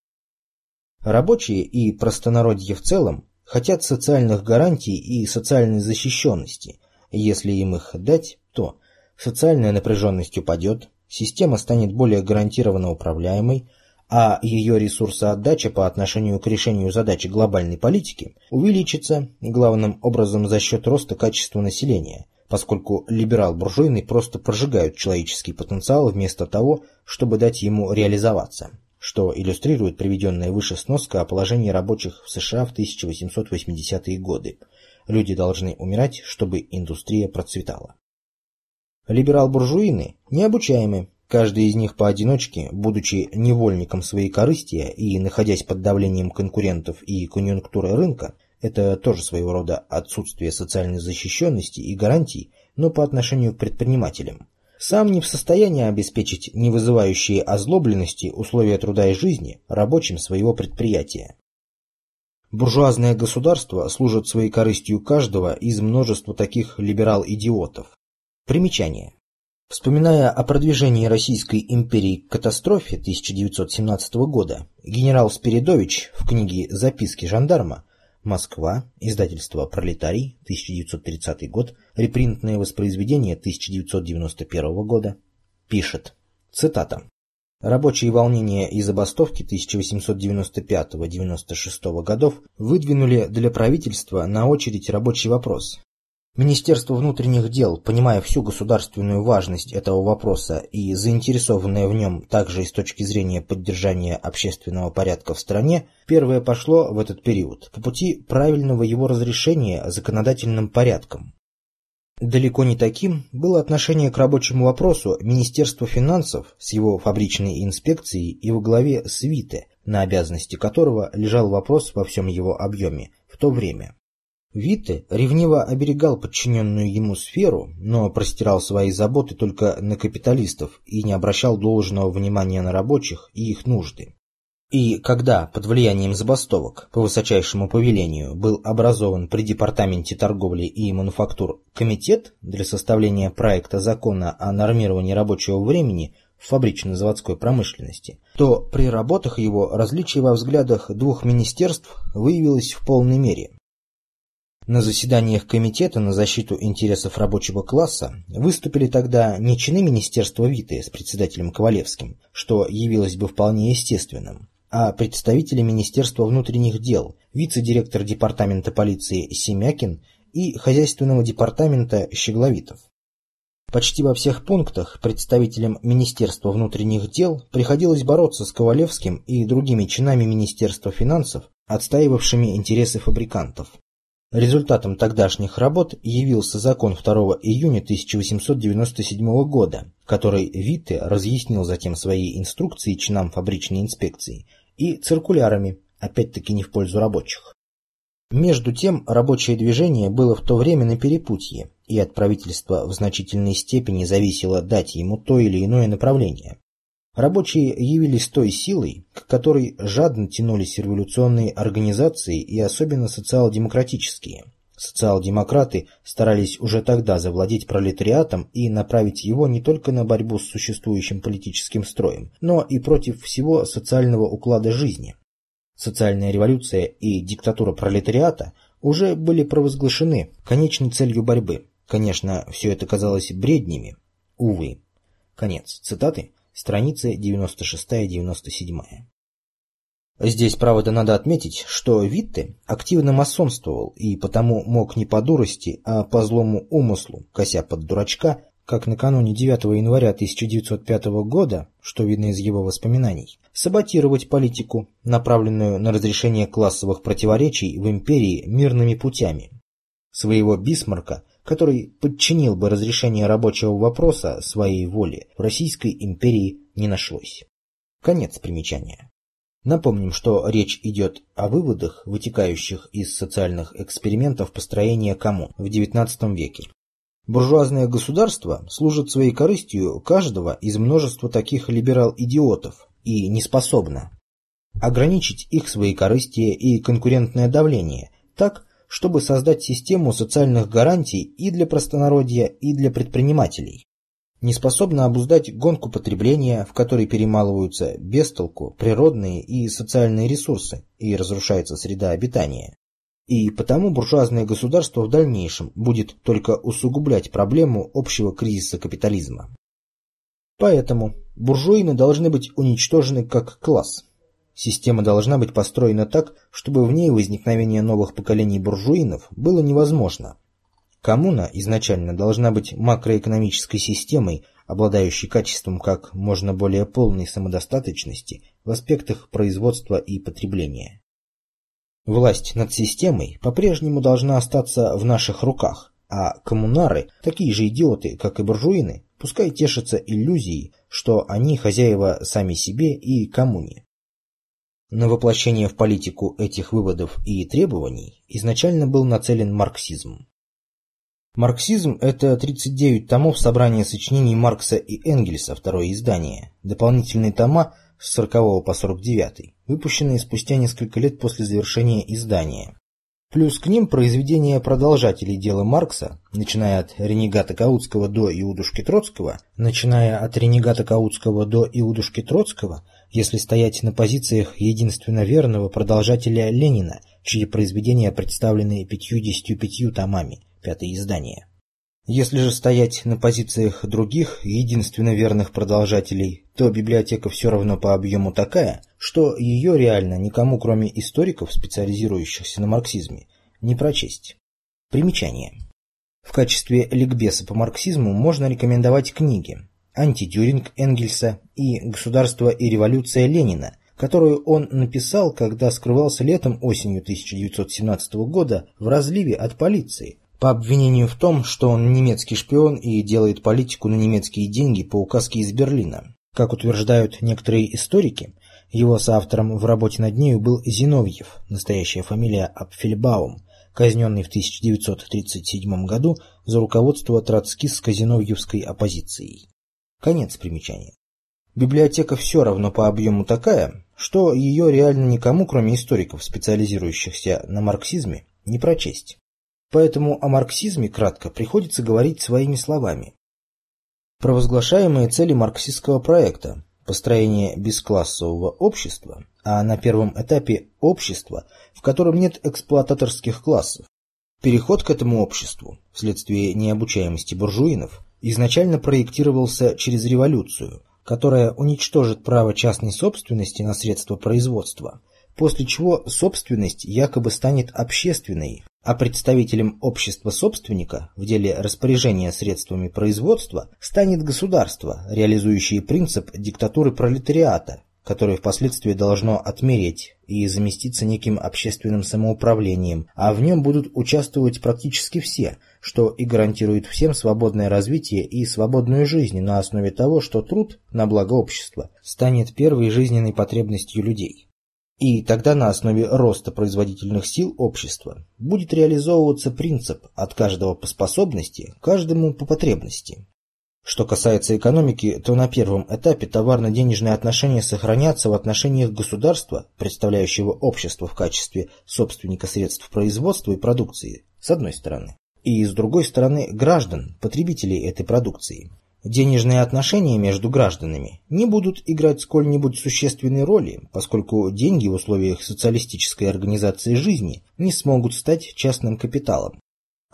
Рабочие и простонародье в целом хотят социальных гарантий и социальной защищенности. Если им их дать, то социальная напряженность упадет, система станет более гарантированно управляемой, а ее ресурсоотдача по отношению к решению задачи глобальной политики увеличится главным образом за счет роста качества населения, поскольку либерал-буржуйный просто прожигают человеческий потенциал вместо того, чтобы дать ему реализоваться что иллюстрирует приведенная выше сноска о положении рабочих в США в 1880-е годы. Люди должны умирать, чтобы индустрия процветала. Либерал-буржуины необучаемы, каждый из них поодиночке, будучи невольником своей корыстия и находясь под давлением конкурентов и конъюнктуры рынка, это тоже своего рода отсутствие социальной защищенности и гарантий, но по отношению к предпринимателям сам не в состоянии обеспечить не вызывающие озлобленности условия труда и жизни рабочим своего предприятия. Буржуазное государство служит своей корыстью каждого из множества таких либерал-идиотов. Примечание. Вспоминая о продвижении Российской империи к катастрофе 1917 года, генерал Спиридович в книге «Записки жандарма» Москва, издательство «Пролетарий», 1930 год, репринтное воспроизведение 1991 года, пишет, цитата, Рабочие волнения и забастовки 1895-96 годов выдвинули для правительства на очередь рабочий вопрос Министерство внутренних дел, понимая всю государственную важность этого вопроса и заинтересованное в нем также и с точки зрения поддержания общественного порядка в стране, первое пошло в этот период по пути правильного его разрешения законодательным порядком. Далеко не таким было отношение к рабочему вопросу Министерства финансов с его фабричной инспекцией и во главе свиты, на обязанности которого лежал вопрос во всем его объеме в то время. Витте ревниво оберегал подчиненную ему сферу, но простирал свои заботы только на капиталистов и не обращал должного внимания на рабочих и их нужды. И когда под влиянием забастовок по высочайшему повелению был образован при Департаменте торговли и мануфактур комитет для составления проекта закона о нормировании рабочего времени в фабрично-заводской промышленности, то при работах его различие во взглядах двух министерств выявилось в полной мере. На заседаниях Комитета на защиту интересов рабочего класса выступили тогда не чины Министерства Виты с председателем Ковалевским, что явилось бы вполне естественным, а представители Министерства внутренних дел, вице-директор департамента полиции Семякин и хозяйственного департамента Щегловитов. Почти во всех пунктах представителям Министерства внутренних дел приходилось бороться с Ковалевским и другими чинами Министерства финансов, отстаивавшими интересы фабрикантов. Результатом тогдашних работ явился закон 2 июня 1897 года, который Витте разъяснил затем свои инструкции чинам фабричной инспекции и циркулярами, опять-таки не в пользу рабочих. Между тем, рабочее движение было в то время на перепутье, и от правительства в значительной степени зависело дать ему то или иное направление. Рабочие явились той силой, к которой жадно тянулись революционные организации и особенно социал-демократические. Социал-демократы старались уже тогда завладеть пролетариатом и направить его не только на борьбу с существующим политическим строем, но и против всего социального уклада жизни. Социальная революция и диктатура пролетариата уже были провозглашены конечной целью борьбы. Конечно, все это казалось бреднями. Увы. Конец цитаты страницы 96-97. Здесь, правда, надо отметить, что Витте активно масонствовал и потому мог не по дурости, а по злому умыслу, кося под дурачка, как накануне 9 января 1905 года, что видно из его воспоминаний, саботировать политику, направленную на разрешение классовых противоречий в империи мирными путями. Своего Бисмарка – который подчинил бы разрешение рабочего вопроса своей воле, в Российской империи не нашлось. Конец примечания. Напомним, что речь идет о выводах, вытекающих из социальных экспериментов построения коммун в XIX веке. Буржуазное государство служит своей корыстью каждого из множества таких либерал-идиотов и не способно ограничить их свои корыстие и конкурентное давление так, чтобы создать систему социальных гарантий и для простонародья, и для предпринимателей. Не способна обуздать гонку потребления, в которой перемалываются без толку природные и социальные ресурсы и разрушается среда обитания. И потому буржуазное государство в дальнейшем будет только усугублять проблему общего кризиса капитализма. Поэтому буржуины должны быть уничтожены как класс, Система должна быть построена так, чтобы в ней возникновение новых поколений буржуинов было невозможно. Коммуна изначально должна быть макроэкономической системой, обладающей качеством как можно более полной самодостаточности в аспектах производства и потребления. Власть над системой по-прежнему должна остаться в наших руках, а коммунары, такие же идиоты, как и буржуины, пускай тешатся иллюзией, что они хозяева сами себе и коммуне. На воплощение в политику этих выводов и требований изначально был нацелен марксизм. Марксизм – это 39 томов собрания сочинений Маркса и Энгельса, второе издание, дополнительные тома с 40 по 49, выпущенные спустя несколько лет после завершения издания. Плюс к ним произведения продолжателей дела Маркса, начиная от ренегата Каутского до Иудушки Троцкого, начиная от ренегата Каутского до Иудушки Троцкого – если стоять на позициях единственно верного продолжателя Ленина, чьи произведения представлены пятьюдесятью пятью томами, пятое издание. Если же стоять на позициях других, единственно верных продолжателей, то библиотека все равно по объему такая, что ее реально никому, кроме историков, специализирующихся на марксизме, не прочесть. Примечание. В качестве ликбеса по марксизму можно рекомендовать книги антидюринг Энгельса и «Государство и революция Ленина», которую он написал, когда скрывался летом осенью 1917 года в разливе от полиции, по обвинению в том, что он немецкий шпион и делает политику на немецкие деньги по указке из Берлина. Как утверждают некоторые историки, его соавтором в работе над нею был Зиновьев, настоящая фамилия Апфельбаум, казненный в 1937 году за руководство троцкистско-зиновьевской оппозицией. Конец примечания. Библиотека все равно по объему такая, что ее реально никому, кроме историков, специализирующихся на марксизме, не прочесть. Поэтому о марксизме кратко приходится говорить своими словами. Провозглашаемые цели марксистского проекта – построение бесклассового общества, а на первом этапе – общества, в котором нет эксплуататорских классов. Переход к этому обществу, вследствие необучаемости буржуинов, изначально проектировался через революцию – которая уничтожит право частной собственности на средства производства, после чего собственность якобы станет общественной, а представителем общества собственника в деле распоряжения средствами производства станет государство, реализующее принцип диктатуры пролетариата, которое впоследствии должно отмереть и заместиться неким общественным самоуправлением, а в нем будут участвовать практически все, что и гарантирует всем свободное развитие и свободную жизнь на основе того, что труд на благо общества станет первой жизненной потребностью людей. И тогда на основе роста производительных сил общества будет реализовываться принцип от каждого по способности, каждому по потребности. Что касается экономики, то на первом этапе товарно-денежные отношения сохранятся в отношениях государства, представляющего общество в качестве собственника средств производства и продукции, с одной стороны, и с другой стороны граждан, потребителей этой продукции. Денежные отношения между гражданами не будут играть сколь-нибудь существенной роли, поскольку деньги в условиях социалистической организации жизни не смогут стать частным капиталом,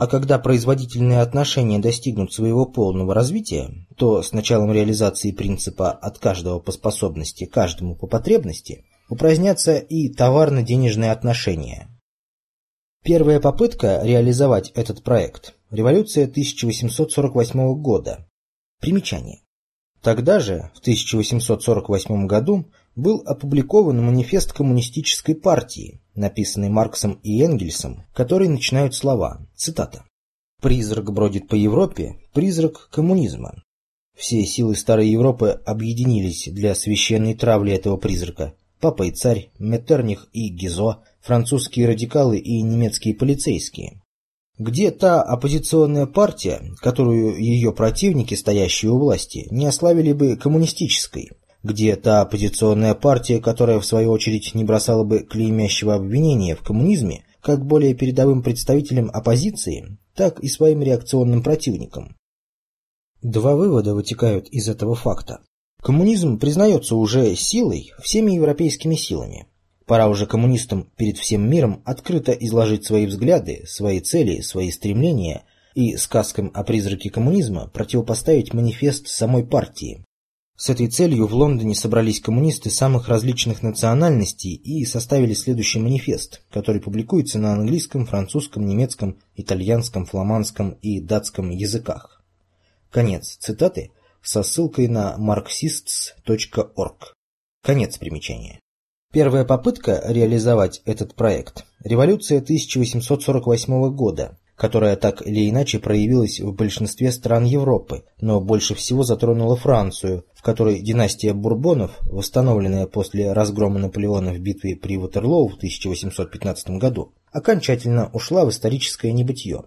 а когда производительные отношения достигнут своего полного развития, то с началом реализации принципа «от каждого по способности, каждому по потребности» упразднятся и товарно-денежные отношения. Первая попытка реализовать этот проект – революция 1848 года. Примечание. Тогда же, в 1848 году, был опубликован манифест коммунистической партии, написанный Марксом и Энгельсом, который начинают слова, цитата. «Призрак бродит по Европе, призрак коммунизма. Все силы Старой Европы объединились для священной травли этого призрака. Папа и царь, Меттерних и Гизо, французские радикалы и немецкие полицейские. Где та оппозиционная партия, которую ее противники, стоящие у власти, не ославили бы коммунистической? где та оппозиционная партия, которая в свою очередь не бросала бы клеймящего обвинения в коммунизме, как более передовым представителям оппозиции, так и своим реакционным противникам. Два вывода вытекают из этого факта. Коммунизм признается уже силой всеми европейскими силами. Пора уже коммунистам перед всем миром открыто изложить свои взгляды, свои цели, свои стремления и сказкам о призраке коммунизма противопоставить манифест самой партии, с этой целью в Лондоне собрались коммунисты самых различных национальностей и составили следующий манифест, который публикуется на английском, французском, немецком, итальянском, фламандском и датском языках. Конец цитаты со ссылкой на marxists.org. Конец примечания. Первая попытка реализовать этот проект – революция 1848 года, которая так или иначе проявилась в большинстве стран Европы, но больше всего затронула Францию, в которой династия Бурбонов, восстановленная после разгрома Наполеона в битве при Ватерлоу в 1815 году, окончательно ушла в историческое небытие.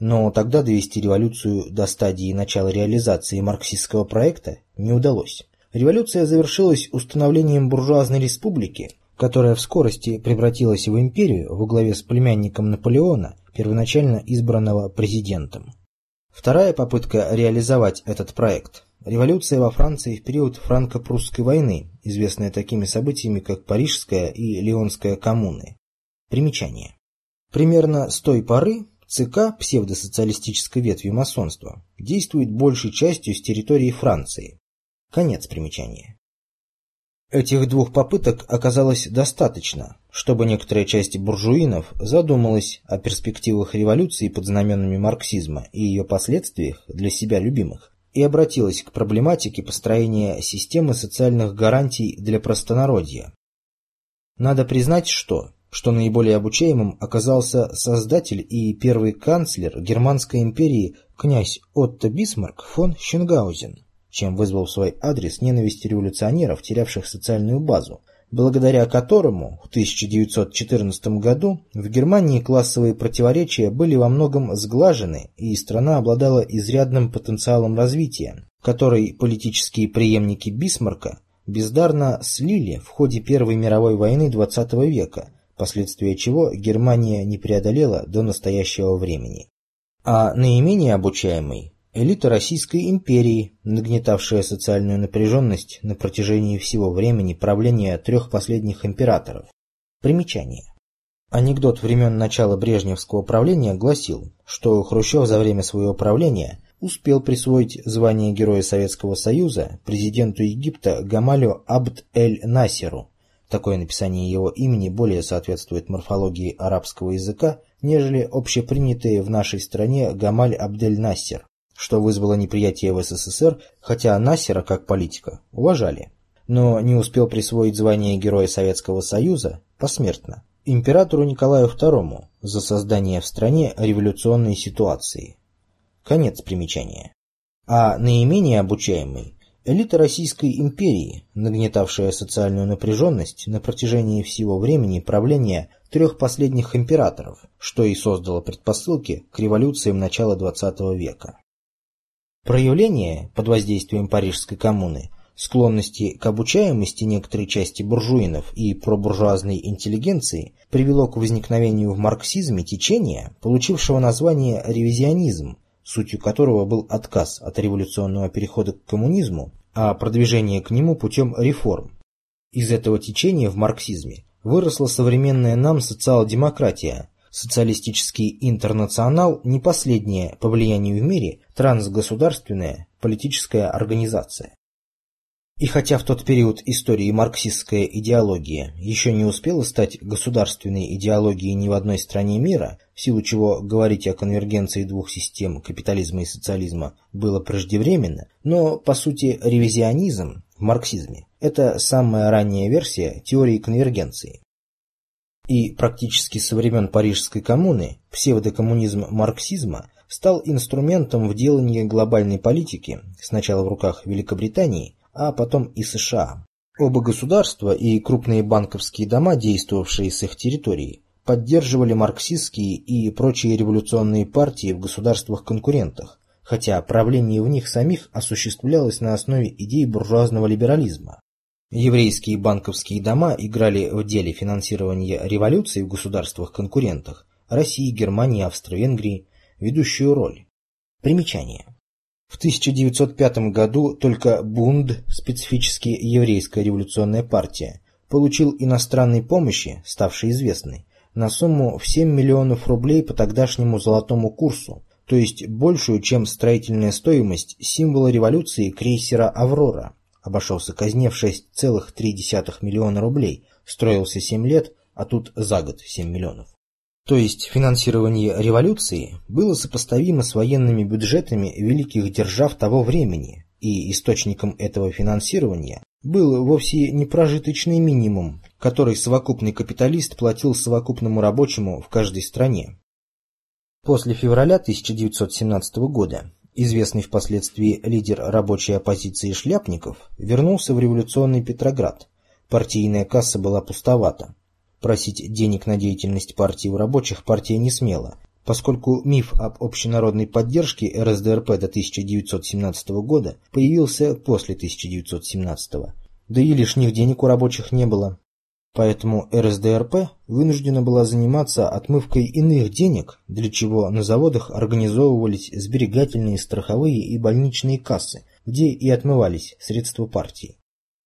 Но тогда довести революцию до стадии начала реализации марксистского проекта не удалось. Революция завершилась установлением буржуазной республики, которая в скорости превратилась в империю во главе с племянником Наполеона первоначально избранного президентом. Вторая попытка реализовать этот проект – революция во Франции в период франко-прусской войны, известная такими событиями, как Парижская и Лионская коммуны. Примечание. Примерно с той поры ЦК псевдосоциалистической ветви масонства действует большей частью с территории Франции. Конец примечания. Этих двух попыток оказалось достаточно, чтобы некоторая часть буржуинов задумалась о перспективах революции под знаменами марксизма и ее последствиях для себя любимых и обратилась к проблематике построения системы социальных гарантий для простонародья. Надо признать, что, что наиболее обучаемым оказался создатель и первый канцлер Германской империи князь Отто Бисмарк фон Щенгаузен чем вызвал в свой адрес ненависть революционеров, терявших социальную базу, благодаря которому в 1914 году в Германии классовые противоречия были во многом сглажены и страна обладала изрядным потенциалом развития, который политические преемники Бисмарка бездарно слили в ходе Первой мировой войны XX века, последствия чего Германия не преодолела до настоящего времени. А наименее обучаемый – элита Российской империи, нагнетавшая социальную напряженность на протяжении всего времени правления трех последних императоров. Примечание. Анекдот времен начала Брежневского правления гласил, что Хрущев за время своего правления успел присвоить звание Героя Советского Союза президенту Египта Гамалю Абд-эль-Насеру. Такое написание его имени более соответствует морфологии арабского языка, нежели общепринятые в нашей стране Гамаль Абдель-Нассер, что вызвало неприятие в СССР, хотя Нассера, как политика, уважали. Но не успел присвоить звание Героя Советского Союза посмертно императору Николаю II за создание в стране революционной ситуации. Конец примечания. А наименее обучаемый – элита Российской империи, нагнетавшая социальную напряженность на протяжении всего времени правления трех последних императоров, что и создало предпосылки к революциям начала XX века. Проявление под воздействием Парижской коммуны склонности к обучаемости некоторой части буржуинов и пробуржуазной интеллигенции привело к возникновению в марксизме течения, получившего название ревизионизм, сутью которого был отказ от революционного перехода к коммунизму, а продвижение к нему путем реформ. Из этого течения в марксизме выросла современная нам социал-демократия, социалистический интернационал не последняя по влиянию в мире трансгосударственная политическая организация. И хотя в тот период истории марксистская идеология еще не успела стать государственной идеологией ни в одной стране мира, в силу чего говорить о конвергенции двух систем капитализма и социализма было преждевременно, но по сути ревизионизм в марксизме – это самая ранняя версия теории конвергенции. И практически со времен Парижской коммуны псевдокоммунизм марксизма стал инструментом в делании глобальной политики, сначала в руках Великобритании, а потом и США. Оба государства и крупные банковские дома, действовавшие с их территории, поддерживали марксистские и прочие революционные партии в государствах-конкурентах, хотя правление в них самих осуществлялось на основе идей буржуазного либерализма. Еврейские банковские дома играли в деле финансирования революции в государствах-конкурентах России, Германии, Австро-Венгрии ведущую роль. Примечание. В 1905 году только Бунд, специфически еврейская революционная партия, получил иностранной помощи, ставшей известной, на сумму в 7 миллионов рублей по тогдашнему золотому курсу, то есть большую, чем строительная стоимость символа революции крейсера «Аврора». Обошелся казне в 6,3 миллиона рублей, строился 7 лет, а тут за год 7 миллионов. То есть финансирование революции было сопоставимо с военными бюджетами великих держав того времени, и источником этого финансирования был вовсе не прожиточный минимум, который совокупный капиталист платил совокупному рабочему в каждой стране. После февраля 1917 года известный впоследствии лидер рабочей оппозиции Шляпников вернулся в революционный Петроград. Партийная касса была пустовата. Просить денег на деятельность партии у рабочих партия не смела, поскольку миф об общенародной поддержке РСДРП до 1917 года появился после 1917, да и лишних денег у рабочих не было. Поэтому РСДРП вынуждена была заниматься отмывкой иных денег, для чего на заводах организовывались сберегательные, страховые и больничные кассы, где и отмывались средства партии.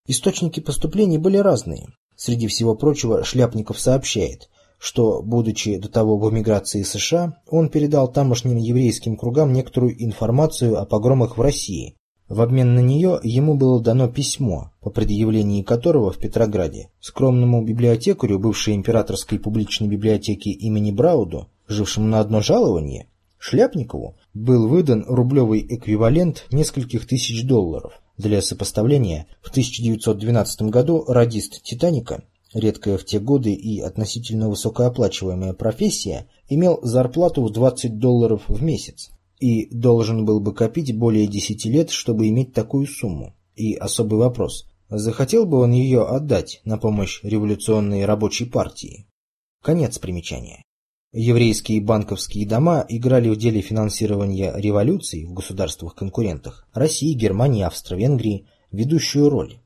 Источники поступлений были разные, Среди всего прочего, Шляпников сообщает, что, будучи до того в эмиграции США, он передал тамошним еврейским кругам некоторую информацию о погромах в России. В обмен на нее ему было дано письмо, по предъявлении которого в Петрограде скромному библиотекарю бывшей императорской публичной библиотеки имени Брауду, жившему на одно жалование, Шляпникову, был выдан рублевый эквивалент нескольких тысяч долларов – для сопоставления, в 1912 году радист «Титаника», редкая в те годы и относительно высокооплачиваемая профессия, имел зарплату в 20 долларов в месяц и должен был бы копить более 10 лет, чтобы иметь такую сумму. И особый вопрос, захотел бы он ее отдать на помощь революционной рабочей партии? Конец примечания. Еврейские банковские дома играли в деле финансирования революций в государствах-конкурентах России, Германии, Австро-Венгрии ведущую роль.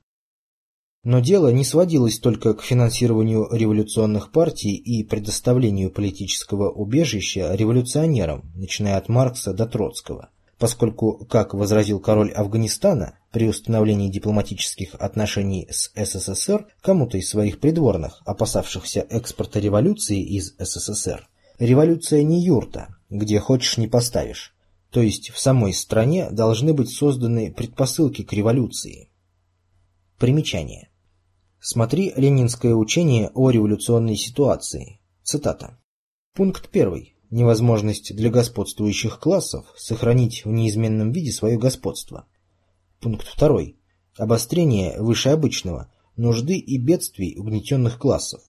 Но дело не сводилось только к финансированию революционных партий и предоставлению политического убежища революционерам, начиная от Маркса до Троцкого, поскольку, как возразил король Афганистана, при установлении дипломатических отношений с СССР кому-то из своих придворных, опасавшихся экспорта революции из СССР, революция не юрта, где хочешь не поставишь, то есть в самой стране должны быть созданы предпосылки к революции. Примечание. Смотри Ленинское учение о революционной ситуации. Цитата. Пункт 1. Невозможность для господствующих классов сохранить в неизменном виде свое господство. Пункт 2. Обострение выше обычного нужды и бедствий угнетенных классов.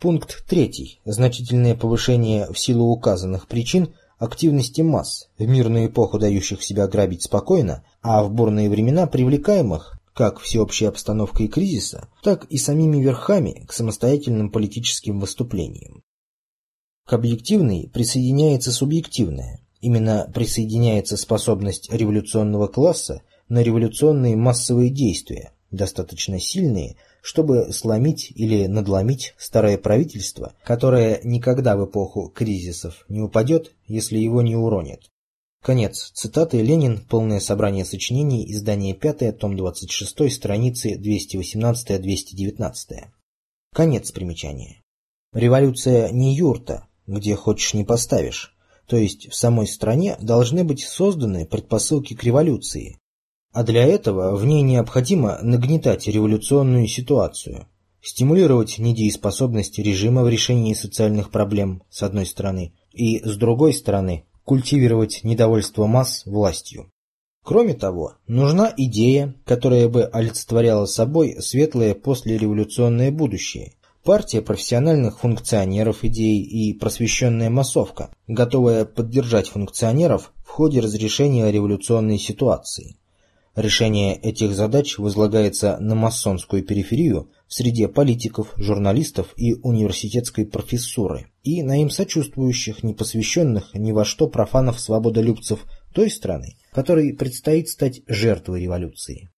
Пункт 3. Значительное повышение в силу указанных причин активности масс, в мирную эпоху дающих себя грабить спокойно, а в бурные времена привлекаемых как всеобщей обстановкой кризиса, так и самими верхами к самостоятельным политическим выступлениям. К объективной присоединяется субъективная. Именно присоединяется способность революционного класса на революционные массовые действия, достаточно сильные, чтобы сломить или надломить старое правительство, которое никогда в эпоху кризисов не упадет, если его не уронят. Конец цитаты. Ленин, полное собрание сочинений, издание 5, том 26, страницы 218-219. Конец примечания. Революция не юрта, где хочешь не поставишь, то есть в самой стране должны быть созданы предпосылки к революции, а для этого в ней необходимо нагнетать революционную ситуацию, стимулировать недееспособность режима в решении социальных проблем с одной стороны и с другой стороны культивировать недовольство масс властью. Кроме того, нужна идея, которая бы олицетворяла собой светлое послереволюционное будущее, партия профессиональных функционеров идей и просвещенная массовка, готовая поддержать функционеров в ходе разрешения революционной ситуации. Решение этих задач возлагается на масонскую периферию в среде политиков, журналистов и университетской профессуры, и на им сочувствующих, непосвященных ни во что профанов-свободолюбцев той страны, которой предстоит стать жертвой революции.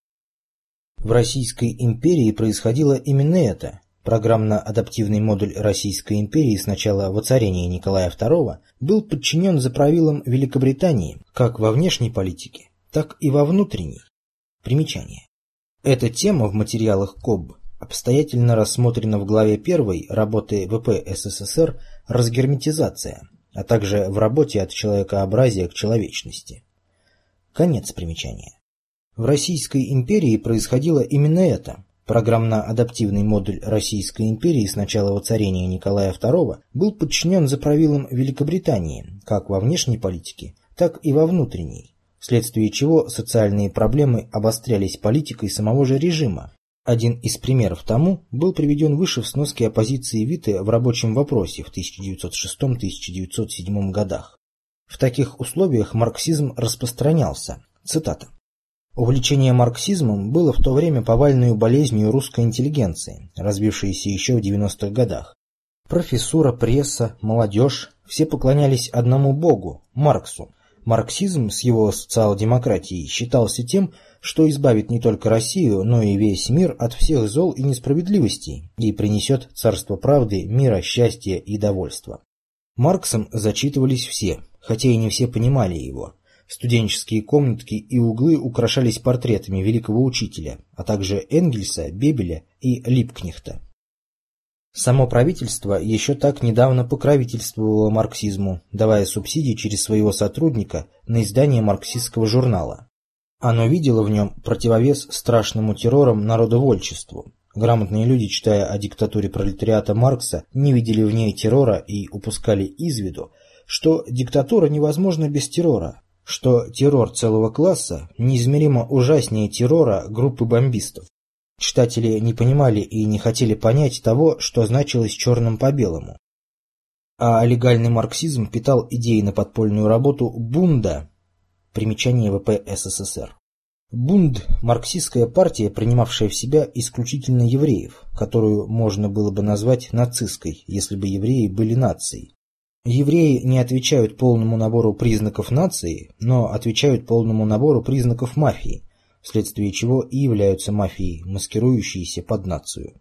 В Российской империи происходило именно это. Программно-адаптивный модуль Российской империи с начала воцарения Николая II был подчинен за правилам Великобритании как во внешней политике, так и во внутренней. Примечание. Эта тема в материалах КОБ обстоятельно рассмотрена в главе 1 работы ВП СССР «Разгерметизация», а также в работе «От человекообразия к человечности». Конец примечания. В Российской империи происходило именно это. Программно-адаптивный модуль Российской империи с начала воцарения Николая II был подчинен за правилам Великобритании как во внешней политике, так и во внутренней, вследствие чего социальные проблемы обострялись политикой самого же режима, один из примеров тому был приведен выше в сноске оппозиции Виты в рабочем вопросе в 1906-1907 годах. В таких условиях марксизм распространялся. Цитата. Увлечение марксизмом было в то время повальной болезнью русской интеллигенции, развившейся еще в 90-х годах. Профессура, пресса, молодежь – все поклонялись одному богу – Марксу. Марксизм с его социал-демократией считался тем, что избавит не только Россию, но и весь мир от всех зол и несправедливостей и принесет царство правды, мира, счастья и довольства. Марксом зачитывались все, хотя и не все понимали его. Студенческие комнатки и углы украшались портретами великого учителя, а также Энгельса, Бебеля и Липкнехта. Само правительство еще так недавно покровительствовало марксизму, давая субсидии через своего сотрудника на издание марксистского журнала. Оно видело в нем противовес страшному террорам народовольчеству. Грамотные люди, читая о диктатуре пролетариата Маркса, не видели в ней террора и упускали из виду, что диктатура невозможна без террора, что террор целого класса неизмеримо ужаснее террора группы бомбистов. Читатели не понимали и не хотели понять того, что значилось черным по белому. А легальный марксизм питал идеи на подпольную работу Бунда, Примечание ВП СССР. Бунд – марксистская партия, принимавшая в себя исключительно евреев, которую можно было бы назвать нацистской, если бы евреи были нацией. Евреи не отвечают полному набору признаков нации, но отвечают полному набору признаков мафии, вследствие чего и являются мафией, маскирующейся под нацию.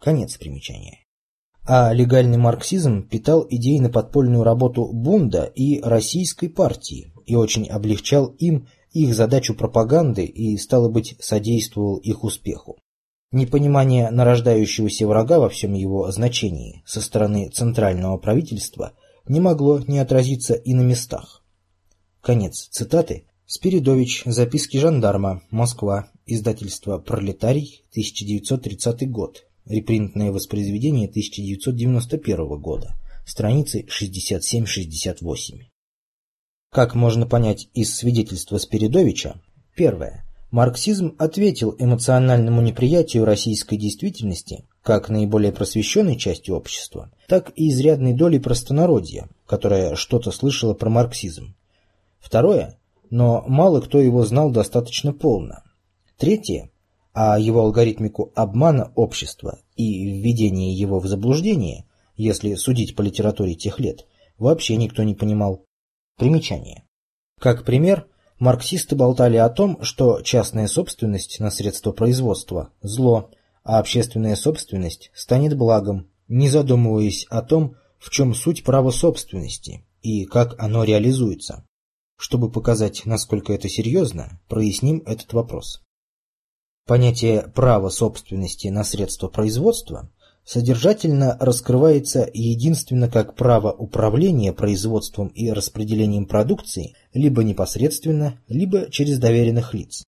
Конец примечания. А легальный марксизм питал идейно-подпольную работу Бунда и российской партии и очень облегчал им их задачу пропаганды и, стало быть, содействовал их успеху. Непонимание нарождающегося врага во всем его значении со стороны центрального правительства не могло не отразиться и на местах. Конец цитаты. Спиридович. Записки жандарма. Москва. Издательство «Пролетарий», 1930 год. Репринтное воспроизведение 1991 года. Страницы 67-68. Как можно понять из свидетельства Спиридовича, первое. Марксизм ответил эмоциональному неприятию российской действительности как наиболее просвещенной части общества, так и изрядной доли простонародья, которая что-то слышала про марксизм. Второе, но мало кто его знал достаточно полно. Третье, а его алгоритмику обмана общества и введения его в заблуждение, если судить по литературе тех лет, вообще никто не понимал. Примечание. Как пример, марксисты болтали о том, что частная собственность на средства производства – зло, а общественная собственность станет благом, не задумываясь о том, в чем суть права собственности и как оно реализуется. Чтобы показать, насколько это серьезно, проясним этот вопрос. Понятие права собственности на средства производства содержательно раскрывается единственно как право управления производством и распределением продукции либо непосредственно, либо через доверенных лиц.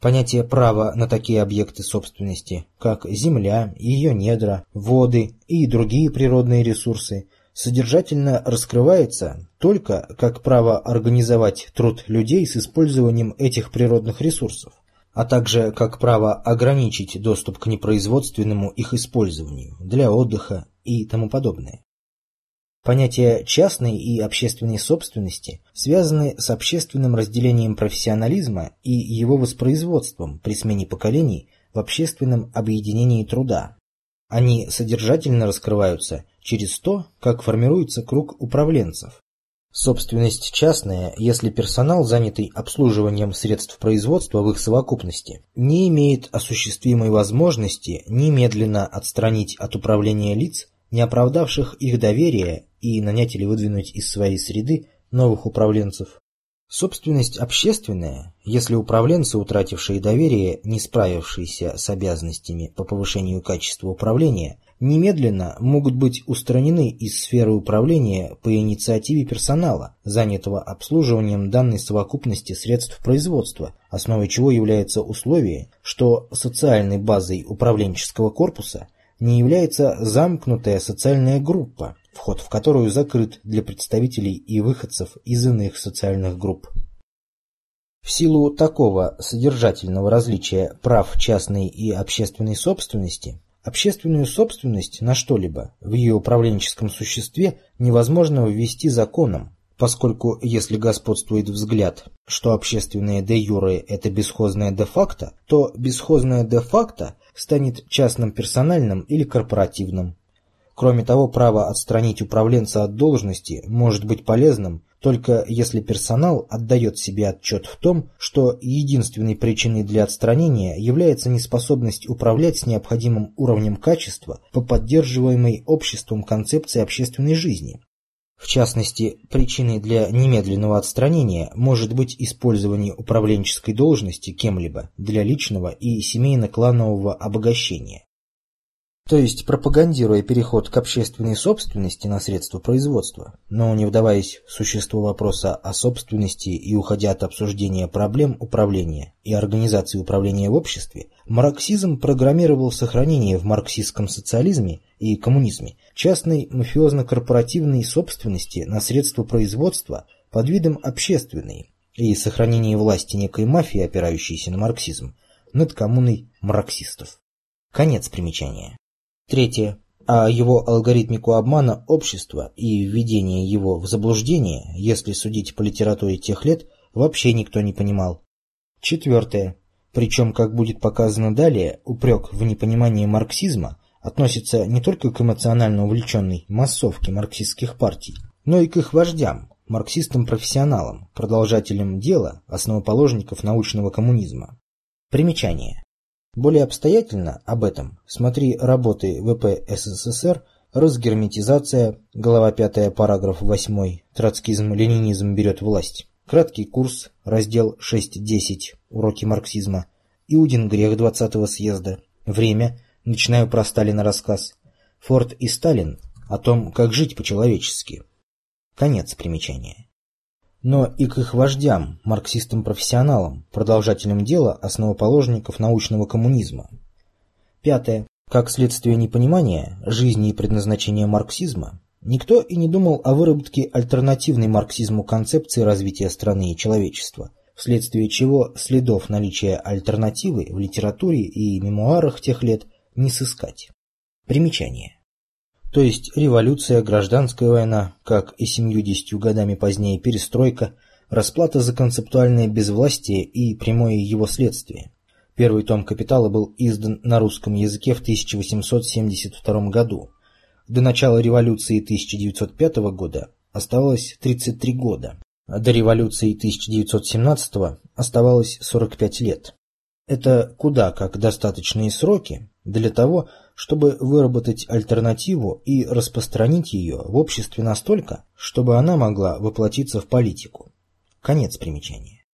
Понятие права на такие объекты собственности, как земля, ее недра, воды и другие природные ресурсы, содержательно раскрывается только как право организовать труд людей с использованием этих природных ресурсов а также как право ограничить доступ к непроизводственному их использованию для отдыха и тому подобное. Понятия частной и общественной собственности связаны с общественным разделением профессионализма и его воспроизводством при смене поколений в общественном объединении труда. Они содержательно раскрываются через то, как формируется круг управленцев, Собственность частная, если персонал, занятый обслуживанием средств производства в их совокупности, не имеет осуществимой возможности немедленно отстранить от управления лиц, не оправдавших их доверия, и нанять или выдвинуть из своей среды новых управленцев. Собственность общественная, если управленцы, утратившие доверие, не справившиеся с обязанностями по повышению качества управления, немедленно могут быть устранены из сферы управления по инициативе персонала, занятого обслуживанием данной совокупности средств производства, основой чего является условие, что социальной базой управленческого корпуса не является замкнутая социальная группа, вход в которую закрыт для представителей и выходцев из иных социальных групп. В силу такого содержательного различия прав частной и общественной собственности, Общественную собственность на что-либо в ее управленческом существе невозможно ввести законом, поскольку если господствует взгляд, что общественное де юре – это бесхозное де факто, то бесхозное де факто станет частным персональным или корпоративным. Кроме того, право отстранить управленца от должности может быть полезным только если персонал отдает себе отчет в том, что единственной причиной для отстранения является неспособность управлять с необходимым уровнем качества по поддерживаемой обществом концепции общественной жизни. В частности, причиной для немедленного отстранения может быть использование управленческой должности кем-либо для личного и семейно-кланового обогащения то есть пропагандируя переход к общественной собственности на средства производства, но не вдаваясь в существо вопроса о собственности и уходя от обсуждения проблем управления и организации управления в обществе, марксизм программировал сохранение в марксистском социализме и коммунизме частной мафиозно-корпоративной собственности на средства производства под видом общественной и сохранение власти некой мафии, опирающейся на марксизм, над коммуной марксистов. Конец примечания. Третье. А его алгоритмику обмана общества и введение его в заблуждение, если судить по литературе тех лет, вообще никто не понимал. Четвертое. Причем, как будет показано далее, упрек в непонимании марксизма относится не только к эмоционально увлеченной массовке марксистских партий, но и к их вождям, марксистам-профессионалам, продолжателям дела, основоположников научного коммунизма. Примечание. Более обстоятельно об этом смотри работы ВП СССР «Разгерметизация», глава 5, параграф 8, «Троцкизм, ленинизм берет власть». Краткий курс, раздел 6.10, уроки марксизма. Иудин грех 20-го съезда. Время, начинаю про Сталина рассказ. Форд и Сталин о том, как жить по-человечески. Конец примечания. Но и к их вождям, марксистам-профессионалам, продолжателям дела основоположников научного коммунизма. Пятое. Как следствие непонимания жизни и предназначения марксизма, Никто и не думал о выработке альтернативной марксизму концепции развития страны и человечества, вследствие чего следов наличия альтернативы в литературе и мемуарах тех лет не сыскать. Примечание. То есть революция, гражданская война, как и семью-десятью годами позднее перестройка, расплата за концептуальное безвластие и прямое его следствие. Первый том «Капитала» был издан на русском языке в 1872 году, до начала революции 1905 года оставалось 33 года, до революции 1917 оставалось 45 лет. Это куда как достаточные сроки для того, чтобы выработать альтернативу и распространить ее в обществе настолько, чтобы она могла воплотиться в политику. Конец примечания.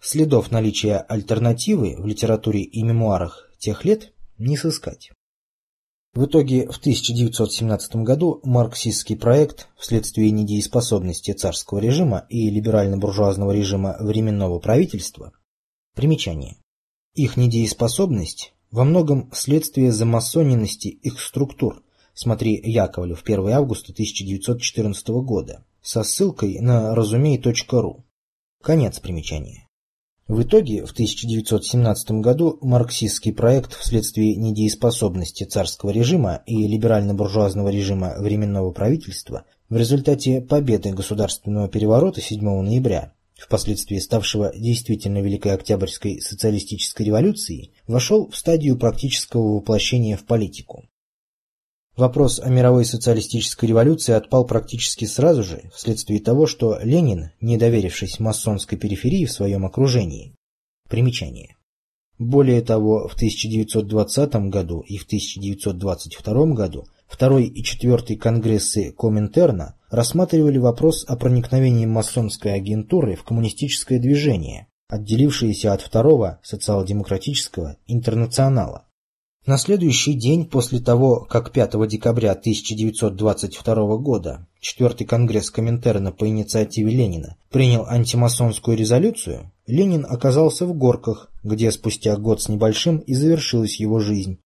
Следов наличия альтернативы в литературе и мемуарах тех лет не сыскать. В итоге в 1917 году марксистский проект вследствие недееспособности царского режима и либерально-буржуазного режима временного правительства примечание. Их недееспособность во многом следствие замасоненности их структур. Смотри Яковлев 1 августа 1914 года со ссылкой на разумей.ру. Конец примечания. В итоге в 1917 году марксистский проект вследствие недееспособности царского режима и либерально-буржуазного режима Временного правительства в результате победы государственного переворота 7 ноября, впоследствии ставшего действительно Великой Октябрьской социалистической революцией, вошел в стадию практического воплощения в политику. Вопрос о мировой социалистической революции отпал практически сразу же, вследствие того, что Ленин, не доверившись масонской периферии в своем окружении, примечание. Более того, в 1920 году и в 1922 году второй и четвертый конгрессы Коминтерна рассматривали вопрос о проникновении масонской агентуры в коммунистическое движение, отделившееся от второго социал-демократического интернационала. На следующий день после того, как 5 декабря 1922 года Четвертый Конгресс Коминтерна по инициативе Ленина принял антимасонскую резолюцию, Ленин оказался в Горках, где спустя год с небольшим и завершилась его жизнь.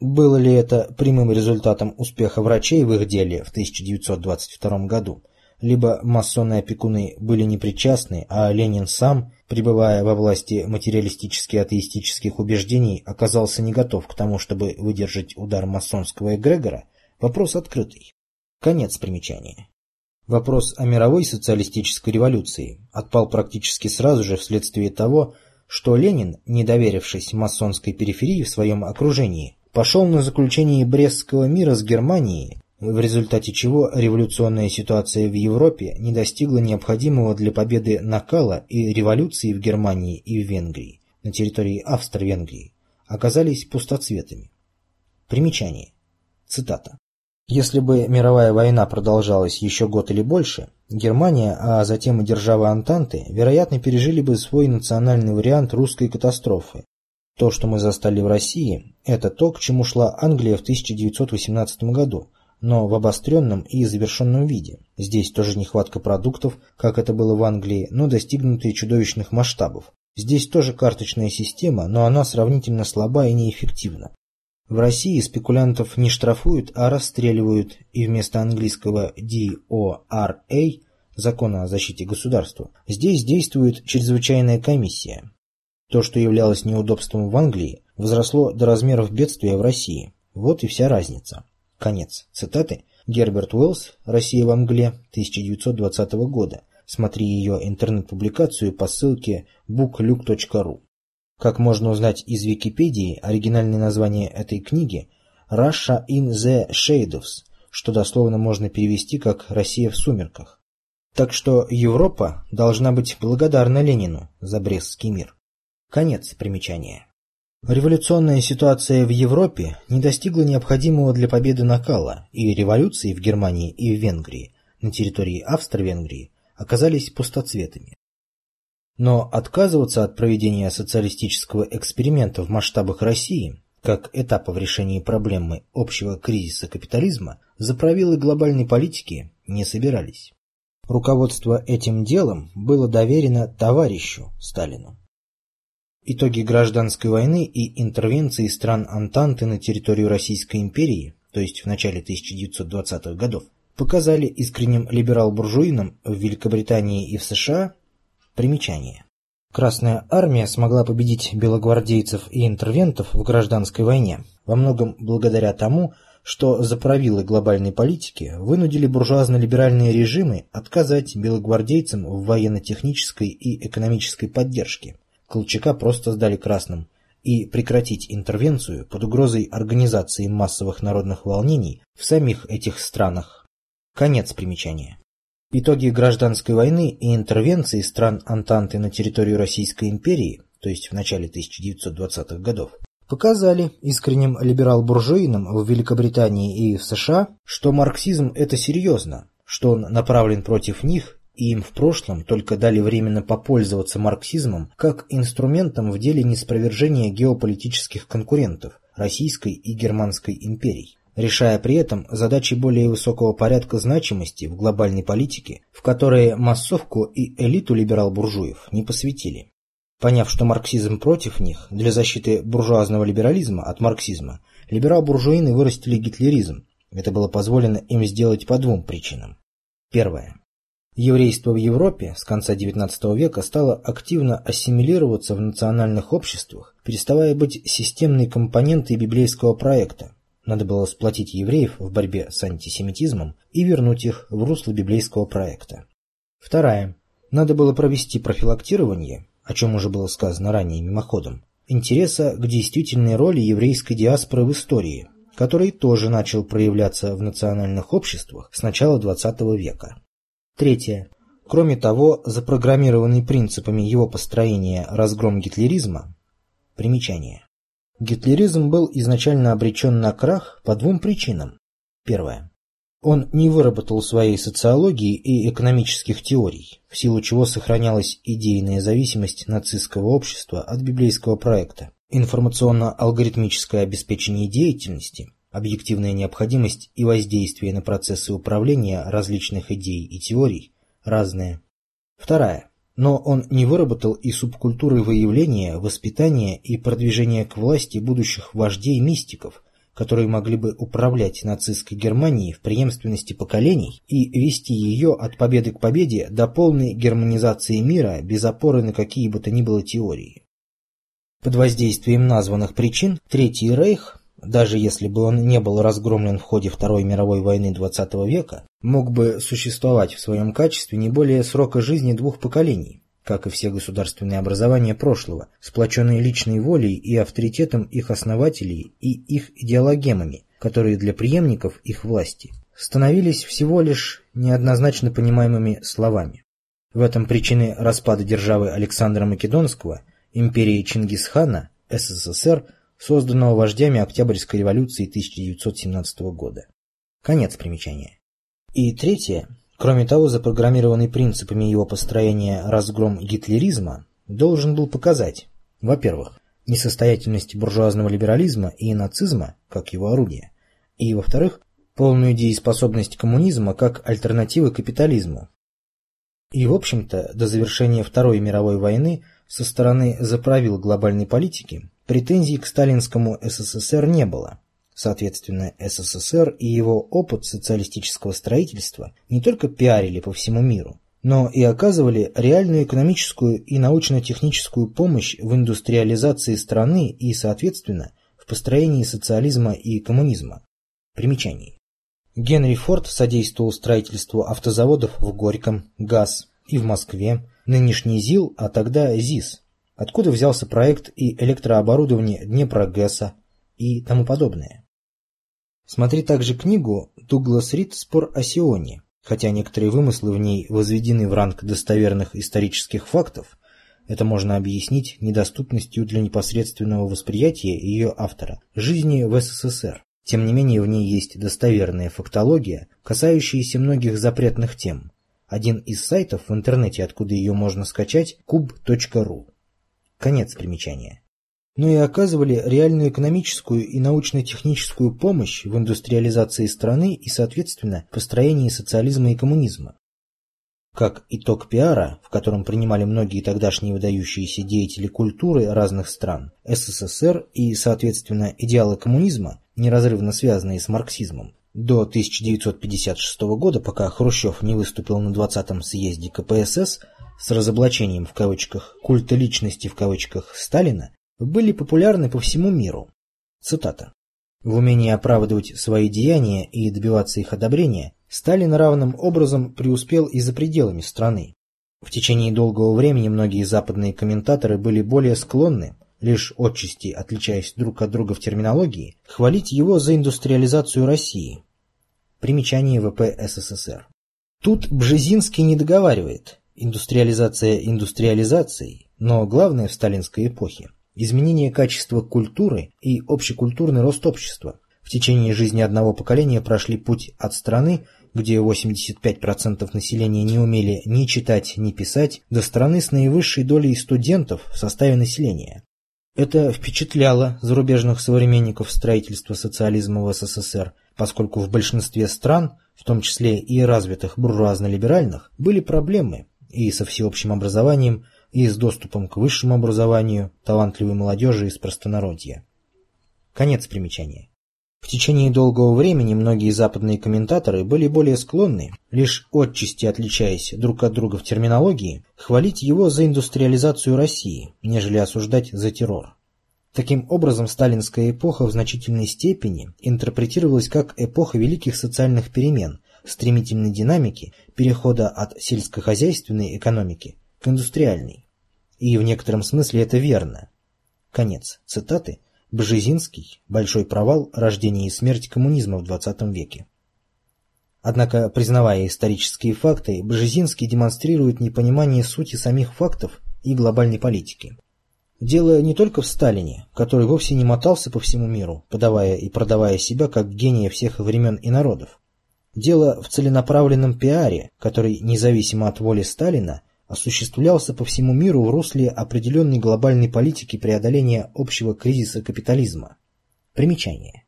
Было ли это прямым результатом успеха врачей в их деле в 1922 году, либо масоны-опекуны были непричастны, а Ленин сам, пребывая во власти материалистически-атеистических убеждений, оказался не готов к тому, чтобы выдержать удар масонского эгрегора, вопрос открытый. Конец примечания. Вопрос о мировой социалистической революции отпал практически сразу же вследствие того, что Ленин, не доверившись масонской периферии в своем окружении, пошел на заключение Брестского мира с Германией в результате чего революционная ситуация в Европе не достигла необходимого для победы накала и революции в Германии и в Венгрии, на территории Австро-Венгрии, оказались пустоцветами. Примечание. Цитата. Если бы мировая война продолжалась еще год или больше, Германия, а затем и державы Антанты, вероятно, пережили бы свой национальный вариант русской катастрофы. То, что мы застали в России, это то, к чему шла Англия в 1918 году, но в обостренном и завершенном виде. Здесь тоже нехватка продуктов, как это было в Англии, но достигнутые чудовищных масштабов. Здесь тоже карточная система, но она сравнительно слаба и неэффективна. В России спекулянтов не штрафуют, а расстреливают, и вместо английского DORA, закона о защите государства, здесь действует чрезвычайная комиссия. То, что являлось неудобством в Англии, возросло до размеров бедствия в России. Вот и вся разница. Конец цитаты. Герберт Уэллс «Россия в Англии» 1920 года. Смотри ее интернет-публикацию по ссылке bookluke.ru. Как можно узнать из Википедии, оригинальное название этой книги «Russia in the Shadows», что дословно можно перевести как «Россия в сумерках». Так что Европа должна быть благодарна Ленину за Брестский мир. Конец примечания. Революционная ситуация в Европе не достигла необходимого для победы накала, и революции в Германии и в Венгрии на территории Австро-Венгрии оказались пустоцветами. Но отказываться от проведения социалистического эксперимента в масштабах России, как этапа в решении проблемы общего кризиса капитализма, заправилы глобальной политики не собирались. Руководство этим делом было доверено товарищу Сталину. Итоги гражданской войны и интервенции стран Антанты на территорию Российской империи, то есть в начале 1920-х годов, показали искренним либерал-буржуинам в Великобритании и в США примечание. Красная армия смогла победить белогвардейцев и интервентов в гражданской войне во многом благодаря тому, что заправилы глобальной политики вынудили буржуазно-либеральные режимы отказать белогвардейцам в военно-технической и экономической поддержке. Колчака просто сдали красным и прекратить интервенцию под угрозой организации массовых народных волнений в самих этих странах Конец примечания. Итоги гражданской войны и интервенции стран Антанты на территорию Российской империи, то есть в начале 1920-х годов, показали искренним либерал-буржуинам в Великобритании и в США, что марксизм – это серьезно, что он направлен против них, и им в прошлом только дали временно попользоваться марксизмом как инструментом в деле неспровержения геополитических конкурентов – Российской и Германской империй решая при этом задачи более высокого порядка значимости в глобальной политике, в которые массовку и элиту либерал-буржуев не посвятили. Поняв, что марксизм против них, для защиты буржуазного либерализма от марксизма, либерал-буржуины вырастили гитлеризм. Это было позволено им сделать по двум причинам. Первое. Еврейство в Европе с конца XIX века стало активно ассимилироваться в национальных обществах, переставая быть системной компонентой библейского проекта, надо было сплотить евреев в борьбе с антисемитизмом и вернуть их в русло библейского проекта. Вторая. Надо было провести профилактирование, о чем уже было сказано ранее мимоходом, интереса к действительной роли еврейской диаспоры в истории, который тоже начал проявляться в национальных обществах с начала XX века. Третье. Кроме того, запрограммированный принципами его построения разгром гитлеризма, примечание, Гитлеризм был изначально обречен на крах по двум причинам. Первое. Он не выработал своей социологии и экономических теорий, в силу чего сохранялась идейная зависимость нацистского общества от библейского проекта, информационно-алгоритмическое обеспечение деятельности, объективная необходимость и воздействие на процессы управления различных идей и теорий разные. Вторая но он не выработал и субкультуры выявления, воспитания и продвижения к власти будущих вождей-мистиков, которые могли бы управлять нацистской Германией в преемственности поколений и вести ее от победы к победе до полной германизации мира без опоры на какие бы то ни было теории. Под воздействием названных причин Третий Рейх даже если бы он не был разгромлен в ходе Второй мировой войны XX века, мог бы существовать в своем качестве не более срока жизни двух поколений, как и все государственные образования прошлого, сплоченные личной волей и авторитетом их основателей и их идеологемами, которые для преемников их власти становились всего лишь неоднозначно понимаемыми словами. В этом причины распада державы Александра Македонского, империи Чингисхана, СССР – созданного вождями Октябрьской революции 1917 года. Конец примечания. И третье, кроме того, запрограммированный принципами его построения разгром гитлеризма должен был показать, во-первых, несостоятельность буржуазного либерализма и нацизма как его орудия, и, во-вторых, полную дееспособность коммунизма как альтернативы капитализму. И, в общем-то, до завершения Второй мировой войны со стороны заправил глобальной политики Претензий к сталинскому СССР не было. Соответственно, СССР и его опыт социалистического строительства не только пиарили по всему миру, но и оказывали реальную экономическую и научно-техническую помощь в индустриализации страны и, соответственно, в построении социализма и коммунизма. Примечание. Генри Форд содействовал строительству автозаводов в Горьком, ГАЗ и в Москве, нынешний ЗИЛ, а тогда ЗИС, откуда взялся проект и электрооборудование Днепрогэса и тому подобное. Смотри также книгу Дуглас Рид «Спор о Сионе», хотя некоторые вымыслы в ней возведены в ранг достоверных исторических фактов, это можно объяснить недоступностью для непосредственного восприятия ее автора жизни в СССР. Тем не менее, в ней есть достоверная фактология, касающаяся многих запретных тем. Один из сайтов в интернете, откуда ее можно скачать, kub.ru. Конец примечания. Но и оказывали реальную экономическую и научно-техническую помощь в индустриализации страны и, соответственно, построении социализма и коммунизма. Как итог пиара, в котором принимали многие тогдашние выдающиеся деятели культуры разных стран, СССР и, соответственно, идеалы коммунизма, неразрывно связанные с марксизмом, до 1956 года, пока Хрущев не выступил на 20-м съезде КПСС с разоблачением в кавычках «культа личности» в кавычках Сталина, были популярны по всему миру. Цитата. В умении оправдывать свои деяния и добиваться их одобрения Сталин равным образом преуспел и за пределами страны. В течение долгого времени многие западные комментаторы были более склонны, лишь отчасти отличаясь друг от друга в терминологии, хвалить его за индустриализацию России. Примечание ВП СССР. Тут Бжезинский не договаривает. Индустриализация индустриализацией, но главное в сталинской эпохе – изменение качества культуры и общекультурный рост общества. В течение жизни одного поколения прошли путь от страны, где 85% населения не умели ни читать, ни писать, до страны с наивысшей долей студентов в составе населения. Это впечатляло зарубежных современников строительства социализма в СССР, поскольку в большинстве стран, в том числе и развитых буржуазно-либеральных, были проблемы и со всеобщим образованием, и с доступом к высшему образованию талантливой молодежи из простонародья. Конец примечания. В течение долгого времени многие западные комментаторы были более склонны, лишь отчасти отличаясь друг от друга в терминологии, хвалить его за индустриализацию России, нежели осуждать за террор. Таким образом, сталинская эпоха в значительной степени интерпретировалась как эпоха великих социальных перемен, стремительной динамики, перехода от сельскохозяйственной экономики к индустриальной. И в некотором смысле это верно. Конец цитаты Бжезинский «Большой провал. Рождение и смерть коммунизма в XX веке». Однако, признавая исторические факты, Бжезинский демонстрирует непонимание сути самих фактов и глобальной политики. Дело не только в Сталине, который вовсе не мотался по всему миру, подавая и продавая себя как гения всех времен и народов. Дело в целенаправленном пиаре, который, независимо от воли Сталина, осуществлялся по всему миру в русле определенной глобальной политики преодоления общего кризиса капитализма. Примечание.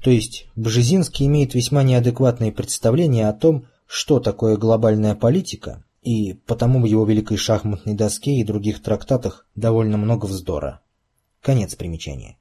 То есть Бжезинский имеет весьма неадекватные представления о том, что такое глобальная политика, и потому в его великой шахматной доске и других трактатах довольно много вздора. Конец примечания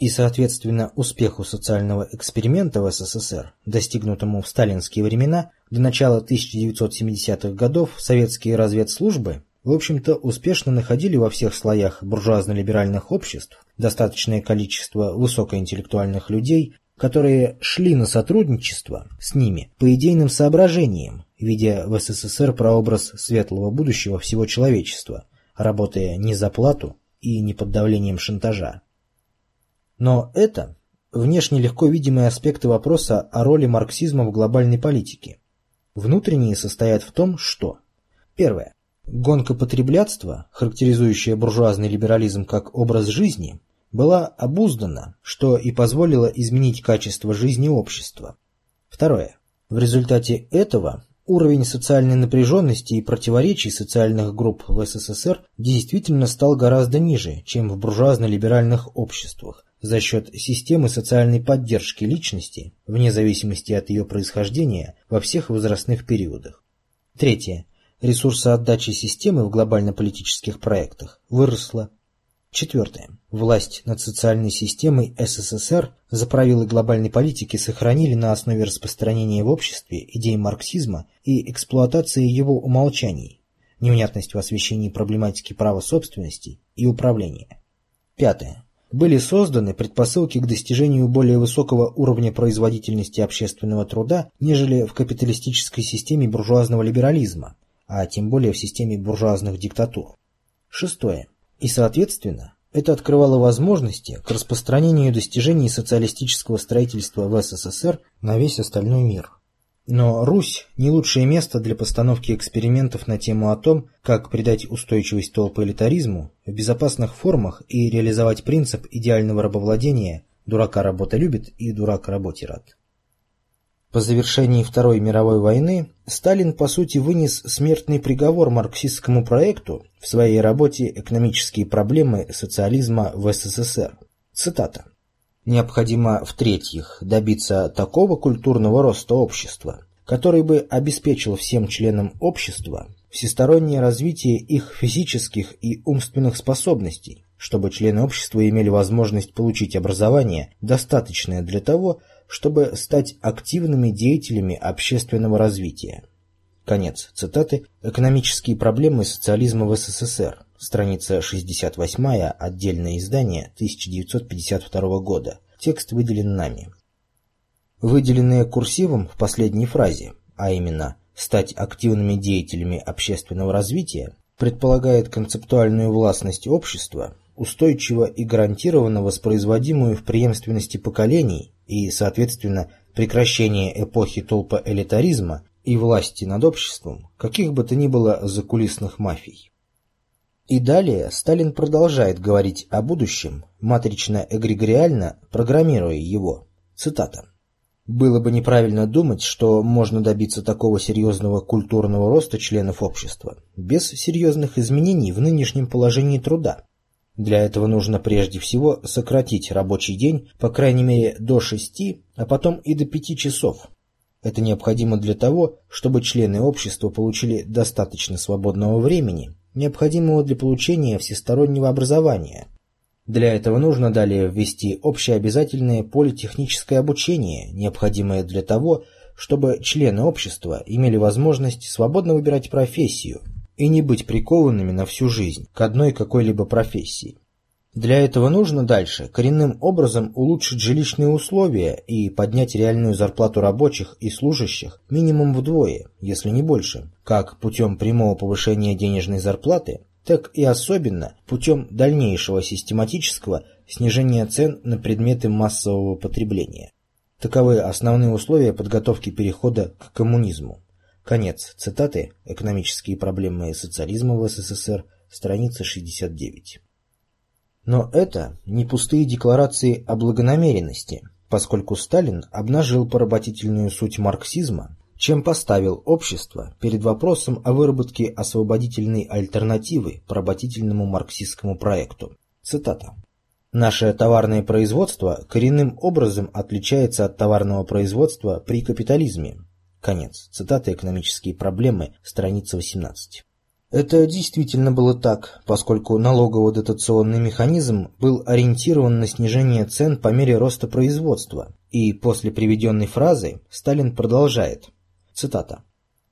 и, соответственно, успеху социального эксперимента в СССР, достигнутому в сталинские времена, до начала 1970-х годов советские разведслужбы, в общем-то, успешно находили во всех слоях буржуазно-либеральных обществ достаточное количество высокоинтеллектуальных людей, которые шли на сотрудничество с ними по идейным соображениям, видя в СССР прообраз светлого будущего всего человечества, работая не за плату и не под давлением шантажа. Но это внешне легко видимые аспекты вопроса о роли марксизма в глобальной политике. Внутренние состоят в том, что Первое. Гонка потреблятства, характеризующая буржуазный либерализм как образ жизни, была обуздана, что и позволило изменить качество жизни общества. Второе. В результате этого уровень социальной напряженности и противоречий социальных групп в СССР действительно стал гораздо ниже, чем в буржуазно-либеральных обществах, за счет системы социальной поддержки личности, вне зависимости от ее происхождения, во всех возрастных периодах. Третье. Ресурсоотдача системы в глобально-политических проектах выросла. Четвертое. Власть над социальной системой СССР за правила глобальной политики сохранили на основе распространения в обществе идей марксизма и эксплуатации его умолчаний, невнятность в освещении проблематики права собственности и управления. Пятое были созданы предпосылки к достижению более высокого уровня производительности общественного труда, нежели в капиталистической системе буржуазного либерализма, а тем более в системе буржуазных диктатур. Шестое. И, соответственно, это открывало возможности к распространению достижений социалистического строительства в СССР на весь остальной мир. Но Русь – не лучшее место для постановки экспериментов на тему о том, как придать устойчивость толпоэлитаризму в безопасных формах и реализовать принцип идеального рабовладения «дурака работа любит и дурак работе рад». По завершении Второй мировой войны Сталин по сути вынес смертный приговор марксистскому проекту в своей работе «Экономические проблемы социализма в СССР». Цитата. Необходимо, в-третьих, добиться такого культурного роста общества, который бы обеспечил всем членам общества всестороннее развитие их физических и умственных способностей, чтобы члены общества имели возможность получить образование, достаточное для того, чтобы стать активными деятелями общественного развития. Конец цитаты «Экономические проблемы социализма в СССР», страница 68 отдельное издание 1952 года. Текст выделен нами. Выделенные курсивом в последней фразе, а именно «стать активными деятелями общественного развития», предполагает концептуальную властность общества, устойчиво и гарантированно воспроизводимую в преемственности поколений и, соответственно, прекращение эпохи толпа элитаризма и власти над обществом, каких бы то ни было закулисных мафий. И далее Сталин продолжает говорить о будущем, матрично-эгрегориально программируя его. Цитата. Было бы неправильно думать, что можно добиться такого серьезного культурного роста членов общества без серьезных изменений в нынешнем положении труда. Для этого нужно прежде всего сократить рабочий день по крайней мере до 6, а потом и до 5 часов, это необходимо для того, чтобы члены общества получили достаточно свободного времени, необходимого для получения всестороннего образования. Для этого нужно далее ввести общеобязательное политехническое обучение, необходимое для того, чтобы члены общества имели возможность свободно выбирать профессию и не быть прикованными на всю жизнь к одной какой-либо профессии. Для этого нужно дальше коренным образом улучшить жилищные условия и поднять реальную зарплату рабочих и служащих минимум вдвое, если не больше, как путем прямого повышения денежной зарплаты, так и особенно путем дальнейшего систематического снижения цен на предметы массового потребления. Таковы основные условия подготовки перехода к коммунизму. Конец цитаты «Экономические проблемы социализма в СССР», страница 69. Но это не пустые декларации о благонамеренности, поскольку Сталин обнажил поработительную суть марксизма, чем поставил общество перед вопросом о выработке освободительной альтернативы поработительному марксистскому проекту. Цитата. Наше товарное производство коренным образом отличается от товарного производства при капитализме. Конец. Цитата «Экономические проблемы», страница 18. Это действительно было так, поскольку налогово-дотационный механизм был ориентирован на снижение цен по мере роста производства, и после приведенной фразы Сталин продолжает. Цитата.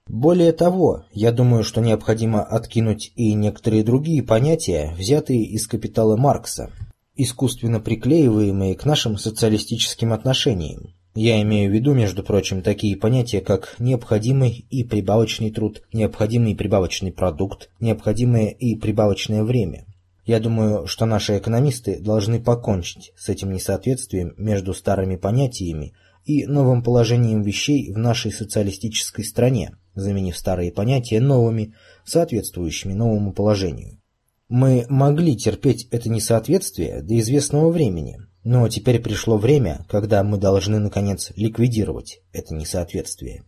Более того, я думаю, что необходимо откинуть и некоторые другие понятия, взятые из капитала Маркса, искусственно приклеиваемые к нашим социалистическим отношениям, я имею в виду, между прочим, такие понятия, как необходимый и прибавочный труд, необходимый и прибавочный продукт, необходимое и прибавочное время. Я думаю, что наши экономисты должны покончить с этим несоответствием между старыми понятиями и новым положением вещей в нашей социалистической стране, заменив старые понятия новыми, соответствующими новому положению. Мы могли терпеть это несоответствие до известного времени, но теперь пришло время, когда мы должны, наконец, ликвидировать это несоответствие.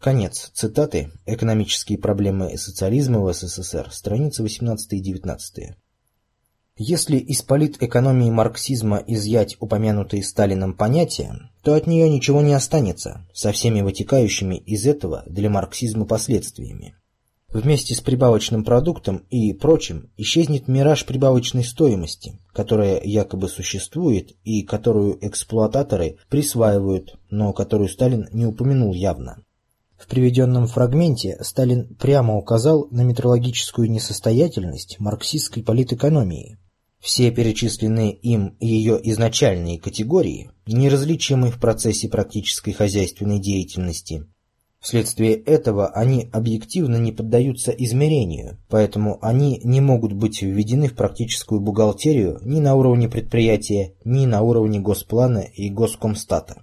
Конец цитаты «Экономические проблемы социализма в СССР», страницы 18 и 19. Если из политэкономии марксизма изъять упомянутые Сталином понятия, то от нее ничего не останется, со всеми вытекающими из этого для марксизма последствиями. Вместе с прибавочным продуктом и прочим исчезнет мираж прибавочной стоимости, которая якобы существует и которую эксплуататоры присваивают, но которую Сталин не упомянул явно. В приведенном фрагменте Сталин прямо указал на метрологическую несостоятельность марксистской политэкономии. Все перечисленные им ее изначальные категории, неразличимы в процессе практической хозяйственной деятельности, Вследствие этого они объективно не поддаются измерению, поэтому они не могут быть введены в практическую бухгалтерию ни на уровне предприятия, ни на уровне госплана и госкомстата.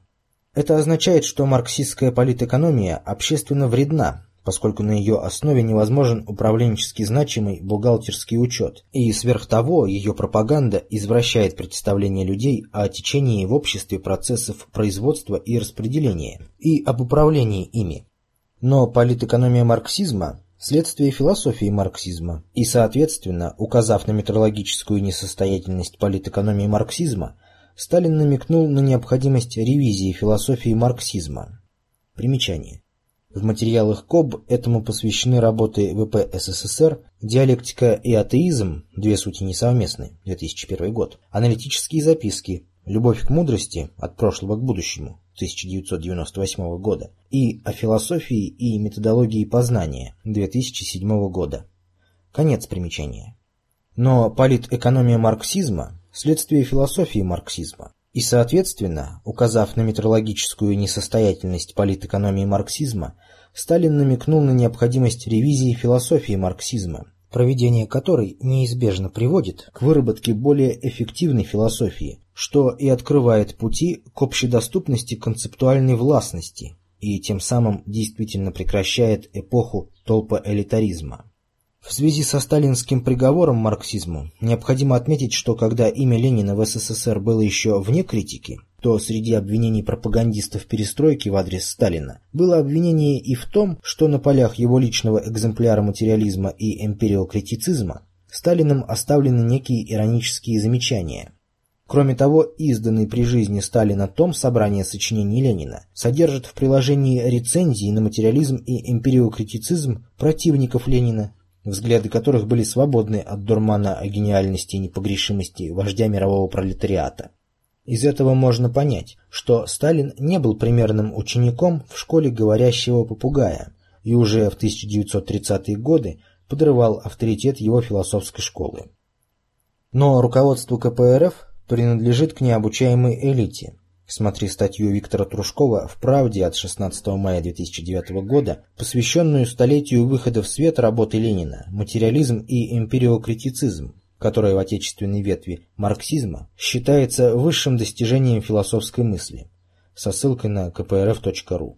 Это означает, что марксистская политэкономия общественно вредна, поскольку на ее основе невозможен управленчески значимый бухгалтерский учет, и сверх того ее пропаганда извращает представление людей о течении в обществе процессов производства и распределения, и об управлении ими. Но политэкономия марксизма – следствие философии марксизма, и, соответственно, указав на метрологическую несостоятельность политэкономии марксизма, Сталин намекнул на необходимость ревизии философии марксизма. Примечание. В материалах КОБ этому посвящены работы ВП СССР «Диалектика и атеизм. Две сути несовместны. 2001 год». Аналитические записки. «Любовь к мудрости. От прошлого к будущему. 1998 года. И «О философии и методологии познания» 2007 года. Конец примечания. Но политэкономия марксизма – следствие философии марксизма. И, соответственно, указав на метрологическую несостоятельность политэкономии марксизма, Сталин намекнул на необходимость ревизии философии марксизма, проведение которой неизбежно приводит к выработке более эффективной философии, что и открывает пути к общедоступности концептуальной властности и тем самым действительно прекращает эпоху толпоэлитаризма. В связи со сталинским приговором марксизму необходимо отметить, что когда имя Ленина в СССР было еще вне критики, то среди обвинений пропагандистов перестройки в адрес Сталина было обвинение и в том, что на полях его личного экземпляра материализма и эмпириокритицизма Сталиным оставлены некие иронические замечания. Кроме того, изданный при жизни Сталина том собрания сочинений Ленина содержит в приложении рецензии на материализм и эмпириокритицизм противников Ленина, взгляды которых были свободны от дурмана о гениальности и непогрешимости вождя мирового пролетариата. Из этого можно понять, что Сталин не был примерным учеником в школе говорящего попугая и уже в 1930-е годы подрывал авторитет его философской школы. Но руководству КПРФ принадлежит к необучаемой элите, Смотри статью Виктора Трушкова в «Правде» от 16 мая 2009 года, посвященную столетию выхода в свет работы Ленина «Материализм и эмпириокритицизм», которая в отечественной ветви марксизма считается высшим достижением философской мысли, со ссылкой на kprf.ru.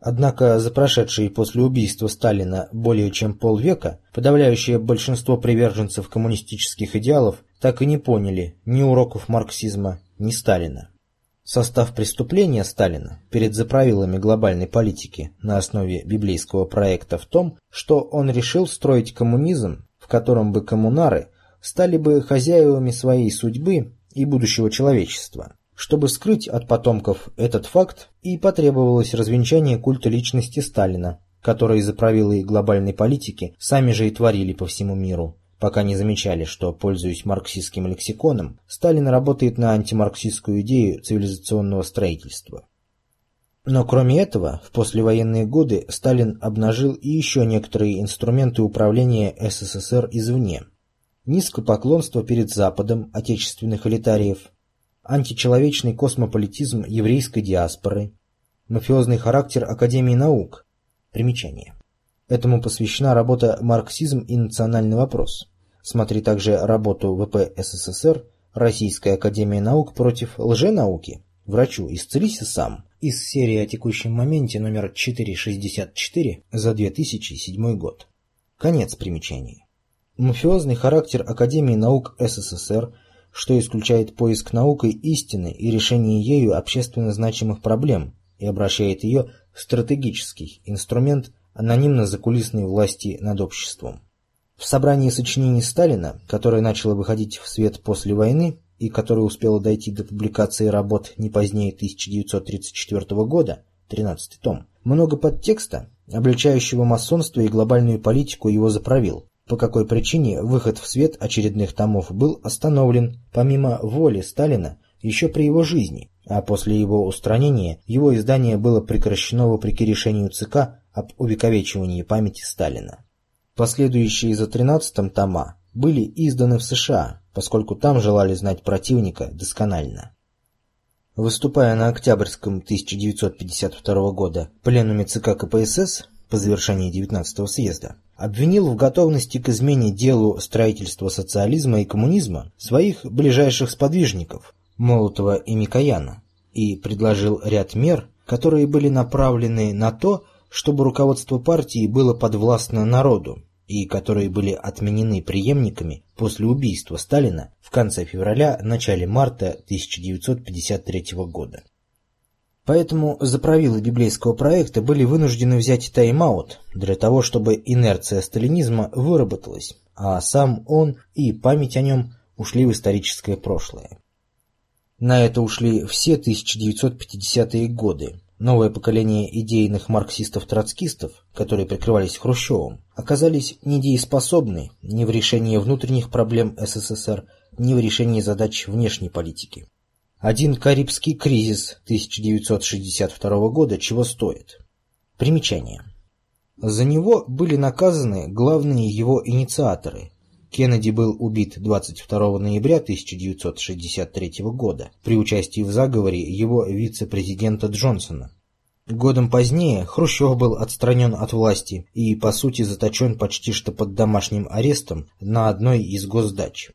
Однако за прошедшие после убийства Сталина более чем полвека подавляющее большинство приверженцев коммунистических идеалов так и не поняли ни уроков марксизма, ни Сталина. Состав преступления Сталина перед заправилами глобальной политики на основе библейского проекта в том, что он решил строить коммунизм, в котором бы коммунары стали бы хозяевами своей судьбы и будущего человечества. Чтобы скрыть от потомков этот факт, и потребовалось развенчание культа личности Сталина, который заправилы глобальной политики сами же и творили по всему миру, пока не замечали, что, пользуясь марксистским лексиконом, Сталин работает на антимарксистскую идею цивилизационного строительства. Но кроме этого, в послевоенные годы Сталин обнажил и еще некоторые инструменты управления СССР извне. Низкопоклонство перед Западом отечественных элитариев, античеловечный космополитизм еврейской диаспоры, мафиозный характер Академии наук. Примечание. Этому посвящена работа «Марксизм и национальный вопрос». Смотри также работу ВП СССР «Российская академия наук против лженауки. Врачу исцелись сам» из серии о текущем моменте номер 464 за 2007 год. Конец примечаний. Мафиозный характер Академии наук СССР, что исключает поиск наукой истины и решение ею общественно значимых проблем и обращает ее в стратегический инструмент анонимно-закулисной власти над обществом. В собрании сочинений Сталина, которое начало выходить в свет после войны и которое успело дойти до публикации работ не позднее 1934 года, 13 том, много подтекста, обличающего масонство и глобальную политику его заправил, по какой причине выход в свет очередных томов был остановлен, помимо воли Сталина, еще при его жизни, а после его устранения его издание было прекращено вопреки решению ЦК об увековечивании памяти Сталина. Последующие за 13-м тома были изданы в США, поскольку там желали знать противника досконально. выступая на Октябрьском 1952 года пленуме ЦК КПСС по завершении 19-го съезда, обвинил в готовности к измене делу строительства социализма и коммунизма своих ближайших сподвижников Молотова и Микояна и предложил ряд мер, которые были направлены на то, чтобы руководство партии было подвластно народу и которые были отменены преемниками после убийства Сталина в конце февраля начале марта 1953 года. Поэтому заправилы библейского проекта были вынуждены взять тайм-аут для того, чтобы инерция сталинизма выработалась, а сам он и память о нем ушли в историческое прошлое. На это ушли все 1950-е годы. Новое поколение идейных марксистов-троцкистов, которые прикрывались Хрущевым, оказались недееспособны ни в решении внутренних проблем СССР, ни в решении задач внешней политики. Один Карибский кризис 1962 года чего стоит? Примечание. За него были наказаны главные его инициаторы. Кеннеди был убит 22 ноября 1963 года при участии в заговоре его вице-президента Джонсона. Годом позднее Хрущев был отстранен от власти и, по сути, заточен почти что под домашним арестом на одной из госдач.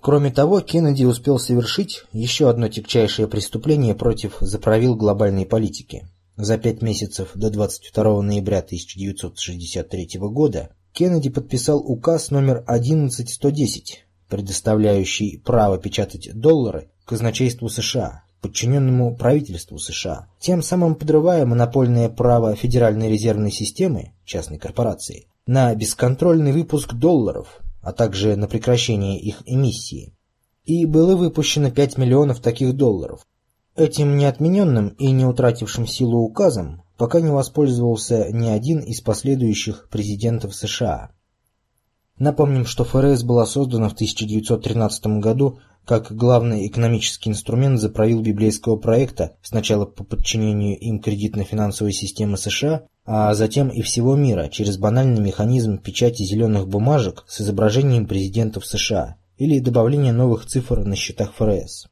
Кроме того, Кеннеди успел совершить еще одно тягчайшее преступление против заправил глобальной политики. За пять месяцев до 22 ноября 1963 года Кеннеди подписал указ номер 11110, предоставляющий право печатать доллары казначейству США, подчиненному правительству США, тем самым подрывая монопольное право Федеральной резервной системы, частной корпорации, на бесконтрольный выпуск долларов, а также на прекращение их эмиссии. И было выпущено 5 миллионов таких долларов. Этим неотмененным и не утратившим силу указом пока не воспользовался ни один из последующих президентов США. Напомним, что ФРС была создана в 1913 году как главный экономический инструмент за правил библейского проекта, сначала по подчинению им кредитно-финансовой системы США, а затем и всего мира через банальный механизм печати зеленых бумажек с изображением президентов США или добавление новых цифр на счетах ФРС.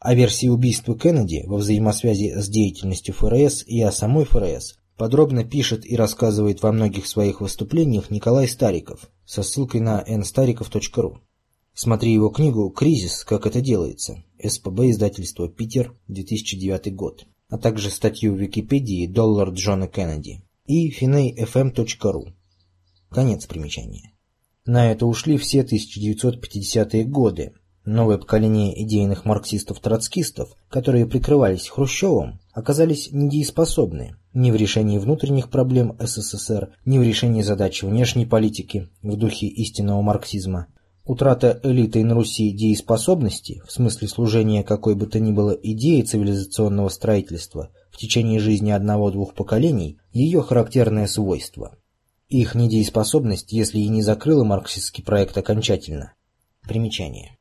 О версии убийства Кеннеди во взаимосвязи с деятельностью ФРС и о самой ФРС подробно пишет и рассказывает во многих своих выступлениях Николай Стариков со ссылкой на nstarikov.ru. Смотри его книгу «Кризис. Как это делается» СПБ издательство «Питер. 2009 год», а также статью в Википедии «Доллар Джона Кеннеди» и finayfm.ru. Конец примечания. На это ушли все 1950-е годы. Новое поколение идейных марксистов-троцкистов, которые прикрывались Хрущевым, оказались недееспособны ни в решении внутренних проблем СССР, ни в решении задач внешней политики в духе истинного марксизма. Утрата элитой на Руси дееспособности, в смысле служения какой бы то ни было идеи цивилизационного строительства, в течение жизни одного-двух поколений ее характерное свойство. Их недееспособность, если и не закрыла марксистский проект окончательно. Примечание.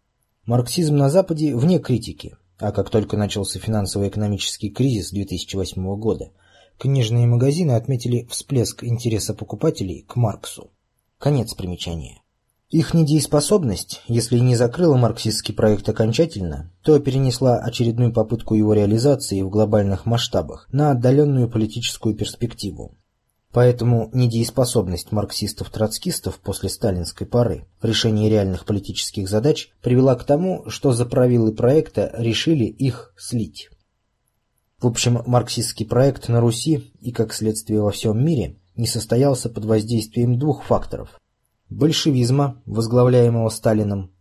Марксизм на Западе вне критики, а как только начался финансово-экономический кризис 2008 года, книжные магазины отметили всплеск интереса покупателей к Марксу. Конец примечания. Их недееспособность, если не закрыла марксистский проект окончательно, то перенесла очередную попытку его реализации в глобальных масштабах на отдаленную политическую перспективу. Поэтому недееспособность марксистов-троцкистов после сталинской поры в решении реальных политических задач привела к тому, что заправилы проекта решили их слить. В общем, марксистский проект на Руси и, как следствие, во всем мире не состоялся под воздействием двух факторов большевизма, возглавляемого Сталиным.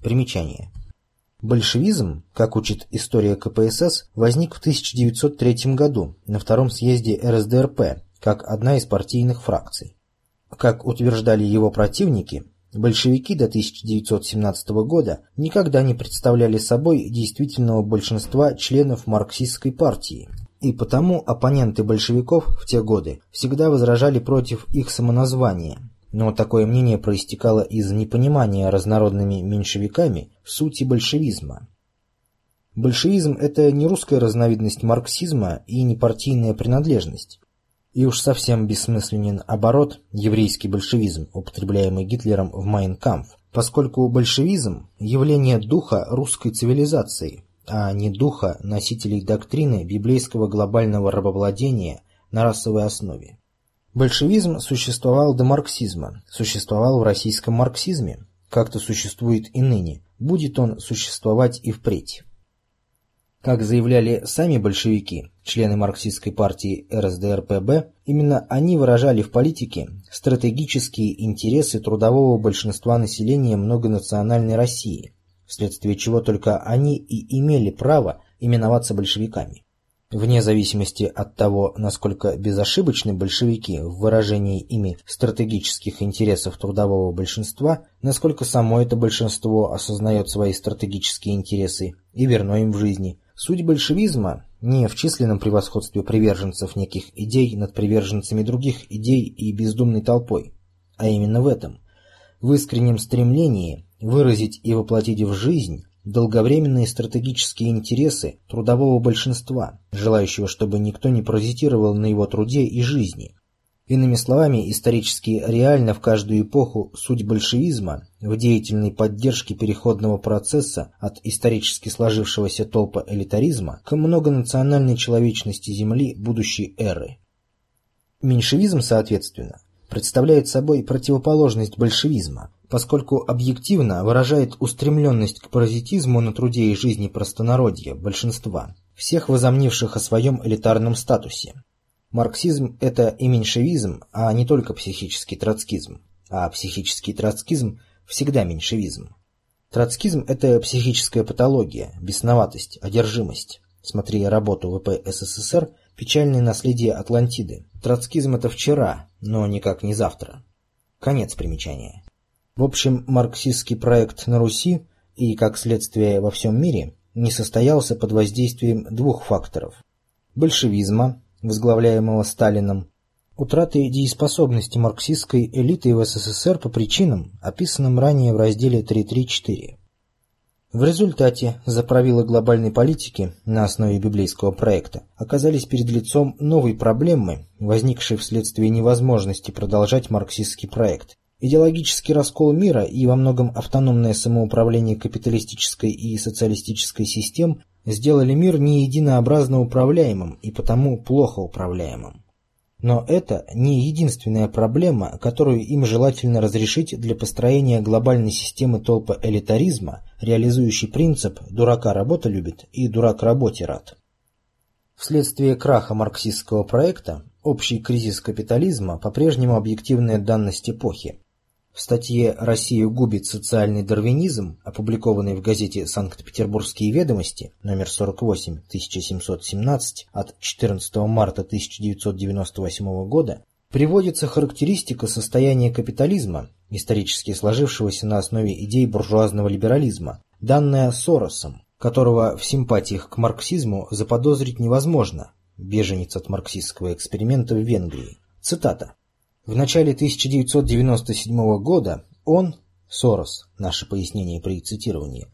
Примечание. Большевизм, как учит история КПСС, возник в 1903 году на втором съезде РСДРП как одна из партийных фракций. Как утверждали его противники, большевики до 1917 года никогда не представляли собой действительного большинства членов марксистской партии, и потому оппоненты большевиков в те годы всегда возражали против их самоназвания – но такое мнение проистекало из непонимания разнородными меньшевиками сути большевизма. Большевизм – это не русская разновидность марксизма и не партийная принадлежность. И уж совсем бессмысленен оборот еврейский большевизм, употребляемый Гитлером в «Майнкампф», поскольку большевизм – явление духа русской цивилизации, а не духа носителей доктрины библейского глобального рабовладения на расовой основе. Большевизм существовал до марксизма, существовал в российском марксизме, как-то существует и ныне, будет он существовать и впредь. Как заявляли сами большевики, члены марксистской партии РСДРПб, именно они выражали в политике стратегические интересы трудового большинства населения многонациональной России, вследствие чего только они и имели право именоваться большевиками. Вне зависимости от того, насколько безошибочны большевики в выражении ими стратегических интересов трудового большинства, насколько само это большинство осознает свои стратегические интересы и верно им в жизни. Суть большевизма не в численном превосходстве приверженцев неких идей над приверженцами других идей и бездумной толпой, а именно в этом, в искреннем стремлении выразить и воплотить в жизнь долговременные стратегические интересы трудового большинства, желающего, чтобы никто не паразитировал на его труде и жизни. Иными словами, исторически реально в каждую эпоху суть большевизма в деятельной поддержке переходного процесса от исторически сложившегося толпа элитаризма к многонациональной человечности Земли будущей эры. Меньшевизм, соответственно, представляет собой противоположность большевизма, поскольку объективно выражает устремленность к паразитизму на труде и жизни простонародья, большинства, всех возомнивших о своем элитарном статусе. Марксизм – это и меньшевизм, а не только психический троцкизм, а психический троцкизм – всегда меньшевизм. Троцкизм – это психическая патология, бесноватость, одержимость. Смотри работу ВП СССР «Печальное наследие Атлантиды». Троцкизм – это вчера, но никак не завтра. Конец примечания. В общем, марксистский проект на Руси и, как следствие, во всем мире не состоялся под воздействием двух факторов – большевизма, возглавляемого Сталином, утраты дееспособности марксистской элиты в СССР по причинам, описанным ранее в разделе 3.3.4. В результате заправилы глобальной политики на основе библейского проекта оказались перед лицом новой проблемы, возникшей вследствие невозможности продолжать марксистский проект Идеологический раскол мира и во многом автономное самоуправление капиталистической и социалистической систем сделали мир не единообразно управляемым и потому плохо управляемым. Но это не единственная проблема, которую им желательно разрешить для построения глобальной системы толпа элитаризма, реализующей принцип «дурака работа любит» и «дурак работе рад». Вследствие краха марксистского проекта, общий кризис капитализма по-прежнему объективная данность эпохи, в статье «Россию губит социальный дарвинизм», опубликованной в газете «Санкт-Петербургские ведомости» номер 48, 1717 от 14 марта 1998 года, приводится характеристика состояния капитализма, исторически сложившегося на основе идей буржуазного либерализма, данная Соросом, которого в симпатиях к марксизму заподозрить невозможно, беженец от марксистского эксперимента в Венгрии. Цитата. В начале 1997 года он, Сорос, наше пояснение при цитировании,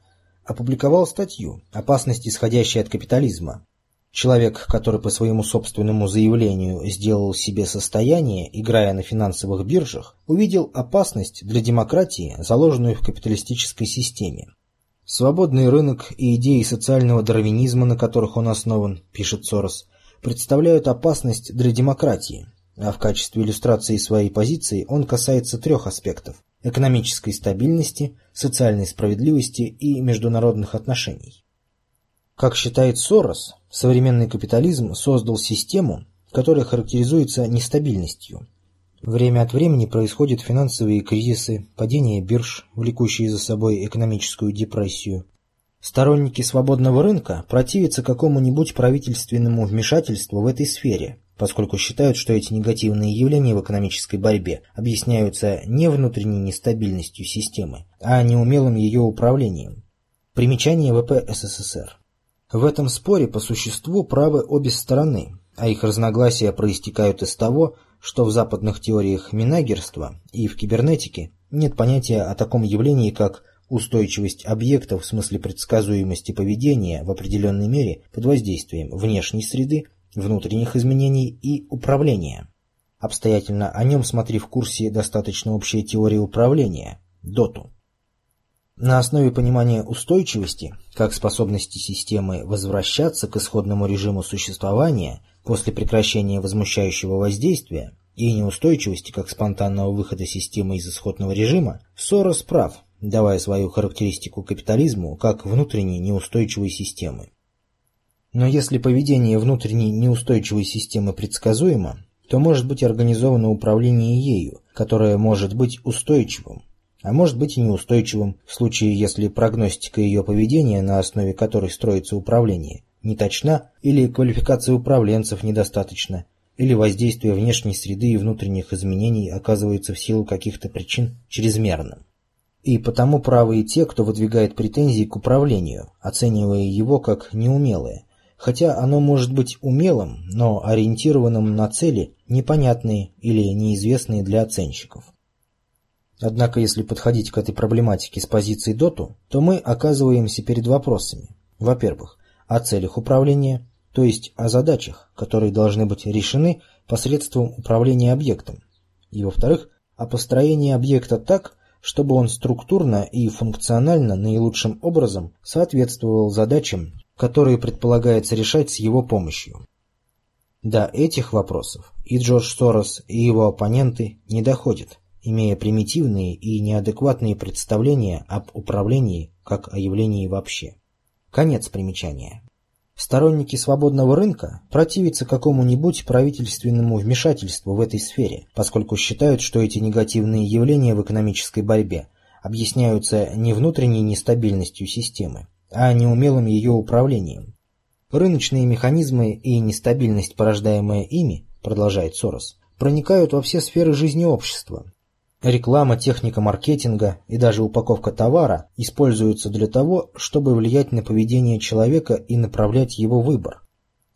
опубликовал статью «Опасность, исходящая от капитализма». Человек, который по своему собственному заявлению сделал себе состояние, играя на финансовых биржах, увидел опасность для демократии, заложенную в капиталистической системе. Свободный рынок и идеи социального дарвинизма, на которых он основан, пишет Сорос, представляют опасность для демократии, а в качестве иллюстрации своей позиции он касается трех аспектов – экономической стабильности, социальной справедливости и международных отношений. Как считает Сорос, современный капитализм создал систему, которая характеризуется нестабильностью. Время от времени происходят финансовые кризисы, падение бирж, влекущие за собой экономическую депрессию. Сторонники свободного рынка противятся какому-нибудь правительственному вмешательству в этой сфере – поскольку считают, что эти негативные явления в экономической борьбе объясняются не внутренней нестабильностью системы, а неумелым ее управлением. Примечание ВП СССР. В этом споре по существу правы обе стороны, а их разногласия проистекают из того, что в западных теориях минагерства и в кибернетике нет понятия о таком явлении, как устойчивость объекта в смысле предсказуемости поведения в определенной мере под воздействием внешней среды внутренних изменений и управления. Обстоятельно о нем смотри в курсе «Достаточно общая теория управления» ДОТУ. На основе понимания устойчивости, как способности системы возвращаться к исходному режиму существования после прекращения возмущающего воздействия и неустойчивости как спонтанного выхода системы из исходного режима, Сорос прав, давая свою характеристику капитализму как внутренней неустойчивой системы. Но если поведение внутренней неустойчивой системы предсказуемо, то может быть организовано управление ею, которое может быть устойчивым, а может быть и неустойчивым в случае, если прогностика ее поведения, на основе которой строится управление, не точна или квалификация управленцев недостаточна, или воздействие внешней среды и внутренних изменений оказывается в силу каких-то причин чрезмерным. И потому правы и те, кто выдвигает претензии к управлению, оценивая его как неумелое, хотя оно может быть умелым, но ориентированным на цели, непонятные или неизвестные для оценщиков. Однако, если подходить к этой проблематике с позиции доту, то мы оказываемся перед вопросами. Во-первых, о целях управления, то есть о задачах, которые должны быть решены посредством управления объектом. И во-вторых, о построении объекта так, чтобы он структурно и функционально наилучшим образом соответствовал задачам, которые предполагается решать с его помощью. До этих вопросов и Джордж Сорос, и его оппоненты не доходят, имея примитивные и неадекватные представления об управлении как о явлении вообще. Конец примечания. Сторонники свободного рынка противятся какому-нибудь правительственному вмешательству в этой сфере, поскольку считают, что эти негативные явления в экономической борьбе объясняются не внутренней нестабильностью системы, а неумелым ее управлением. Рыночные механизмы и нестабильность, порождаемая ими, продолжает Сорос, проникают во все сферы жизни общества, Реклама, техника маркетинга и даже упаковка товара используются для того, чтобы влиять на поведение человека и направлять его выбор.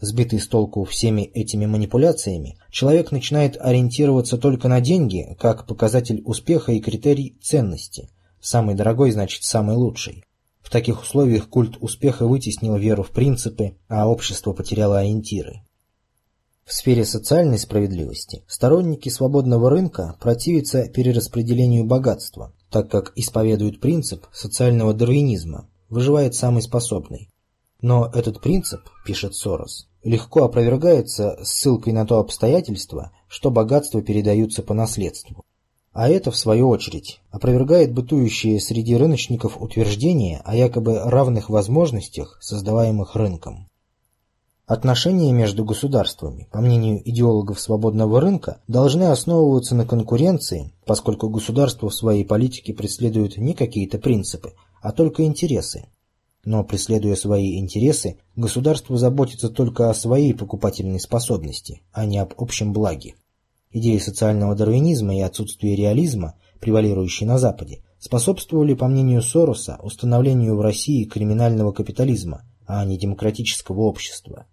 Сбитый с толку всеми этими манипуляциями, человек начинает ориентироваться только на деньги, как показатель успеха и критерий ценности. Самый дорогой значит самый лучший. Таких условиях культ успеха вытеснил веру в принципы, а общество потеряло ориентиры. В сфере социальной справедливости сторонники свободного рынка противятся перераспределению богатства, так как исповедуют принцип социального дарвинизма «выживает самый способный». Но этот принцип, пишет Сорос, легко опровергается ссылкой на то обстоятельство, что богатства передаются по наследству. А это, в свою очередь, опровергает бытующее среди рыночников утверждение о якобы равных возможностях, создаваемых рынком. Отношения между государствами, по мнению идеологов свободного рынка, должны основываться на конкуренции, поскольку государство в своей политике преследует не какие-то принципы, а только интересы. Но преследуя свои интересы, государство заботится только о своей покупательной способности, а не об общем благе. Идеи социального дарвинизма и отсутствие реализма, превалирующие на Западе, способствовали, по мнению Сороса, установлению в России криминального капитализма, а не демократического общества.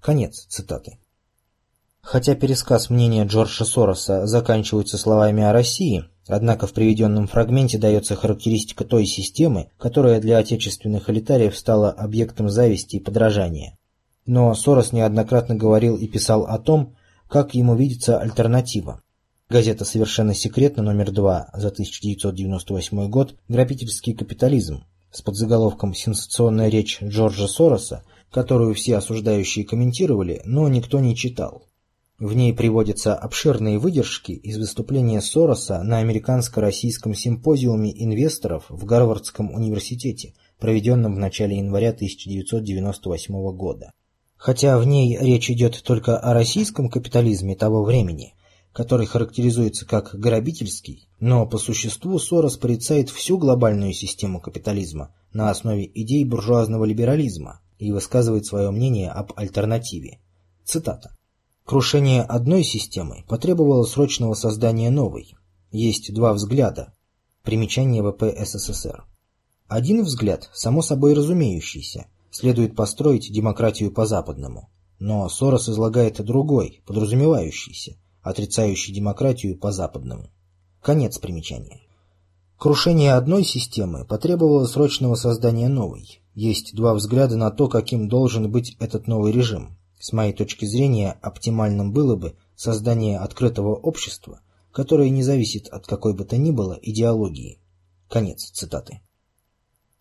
Конец цитаты. Хотя пересказ мнения Джорджа Сороса заканчивается словами о России, однако в приведенном фрагменте дается характеристика той системы, которая для отечественных элитариев стала объектом зависти и подражания. Но Сорос неоднократно говорил и писал о том, как ему видится альтернатива. Газета «Совершенно секретно» номер 2 за 1998 год «Грабительский капитализм» с подзаголовком «Сенсационная речь Джорджа Сороса» которую все осуждающие комментировали, но никто не читал. В ней приводятся обширные выдержки из выступления Сороса на американско-российском симпозиуме инвесторов в Гарвардском университете, проведенном в начале января 1998 года. Хотя в ней речь идет только о российском капитализме того времени, который характеризуется как грабительский, но по существу Сорос порицает всю глобальную систему капитализма на основе идей буржуазного либерализма, и высказывает свое мнение об альтернативе. Цитата. «Крушение одной системы потребовало срочного создания новой. Есть два взгляда. Примечание ВП СССР. Один взгляд, само собой разумеющийся, следует построить демократию по-западному. Но Сорос излагает другой, подразумевающийся, отрицающий демократию по-западному. Конец примечания. Крушение одной системы потребовало срочного создания новой. Есть два взгляда на то, каким должен быть этот новый режим. С моей точки зрения, оптимальным было бы создание открытого общества, которое не зависит от какой бы то ни было идеологии. Конец цитаты.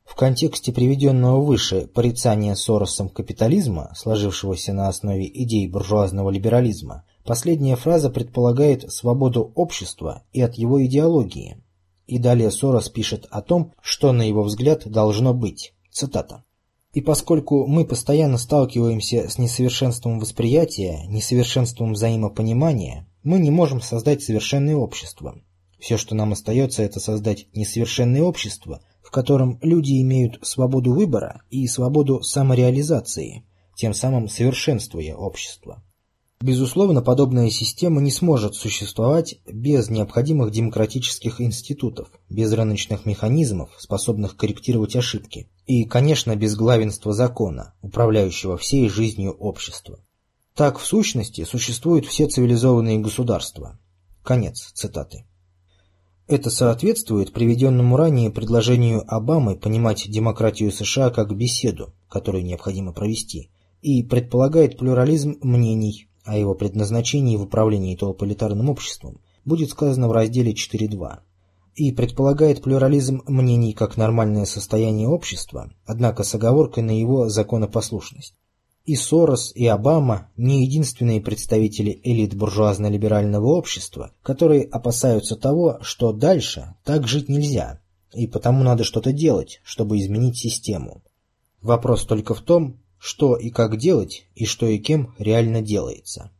В контексте приведенного выше порицания Соросом капитализма, сложившегося на основе идей буржуазного либерализма, последняя фраза предполагает свободу общества и от его идеологии. И далее Сорос пишет о том, что, на его взгляд, должно быть. Цитата. И поскольку мы постоянно сталкиваемся с несовершенством восприятия, несовершенством взаимопонимания, мы не можем создать совершенное общество. Все, что нам остается, это создать несовершенное общество, в котором люди имеют свободу выбора и свободу самореализации, тем самым совершенствуя общество. Безусловно, подобная система не сможет существовать без необходимых демократических институтов, без рыночных механизмов, способных корректировать ошибки, и, конечно, без главенства закона, управляющего всей жизнью общества. Так, в сущности, существуют все цивилизованные государства. Конец цитаты. Это соответствует приведенному ранее предложению Обамы понимать демократию США как беседу, которую необходимо провести, и предполагает плюрализм мнений, о его предназначении в управлении толполитарным обществом будет сказано в разделе 4.2 и предполагает плюрализм мнений как нормальное состояние общества, однако с оговоркой на его законопослушность. И Сорос, и Обама не единственные представители элит буржуазно-либерального общества, которые опасаются того, что дальше так жить нельзя, и потому надо что-то делать, чтобы изменить систему. Вопрос только в том, что и как делать, и что и кем реально делается.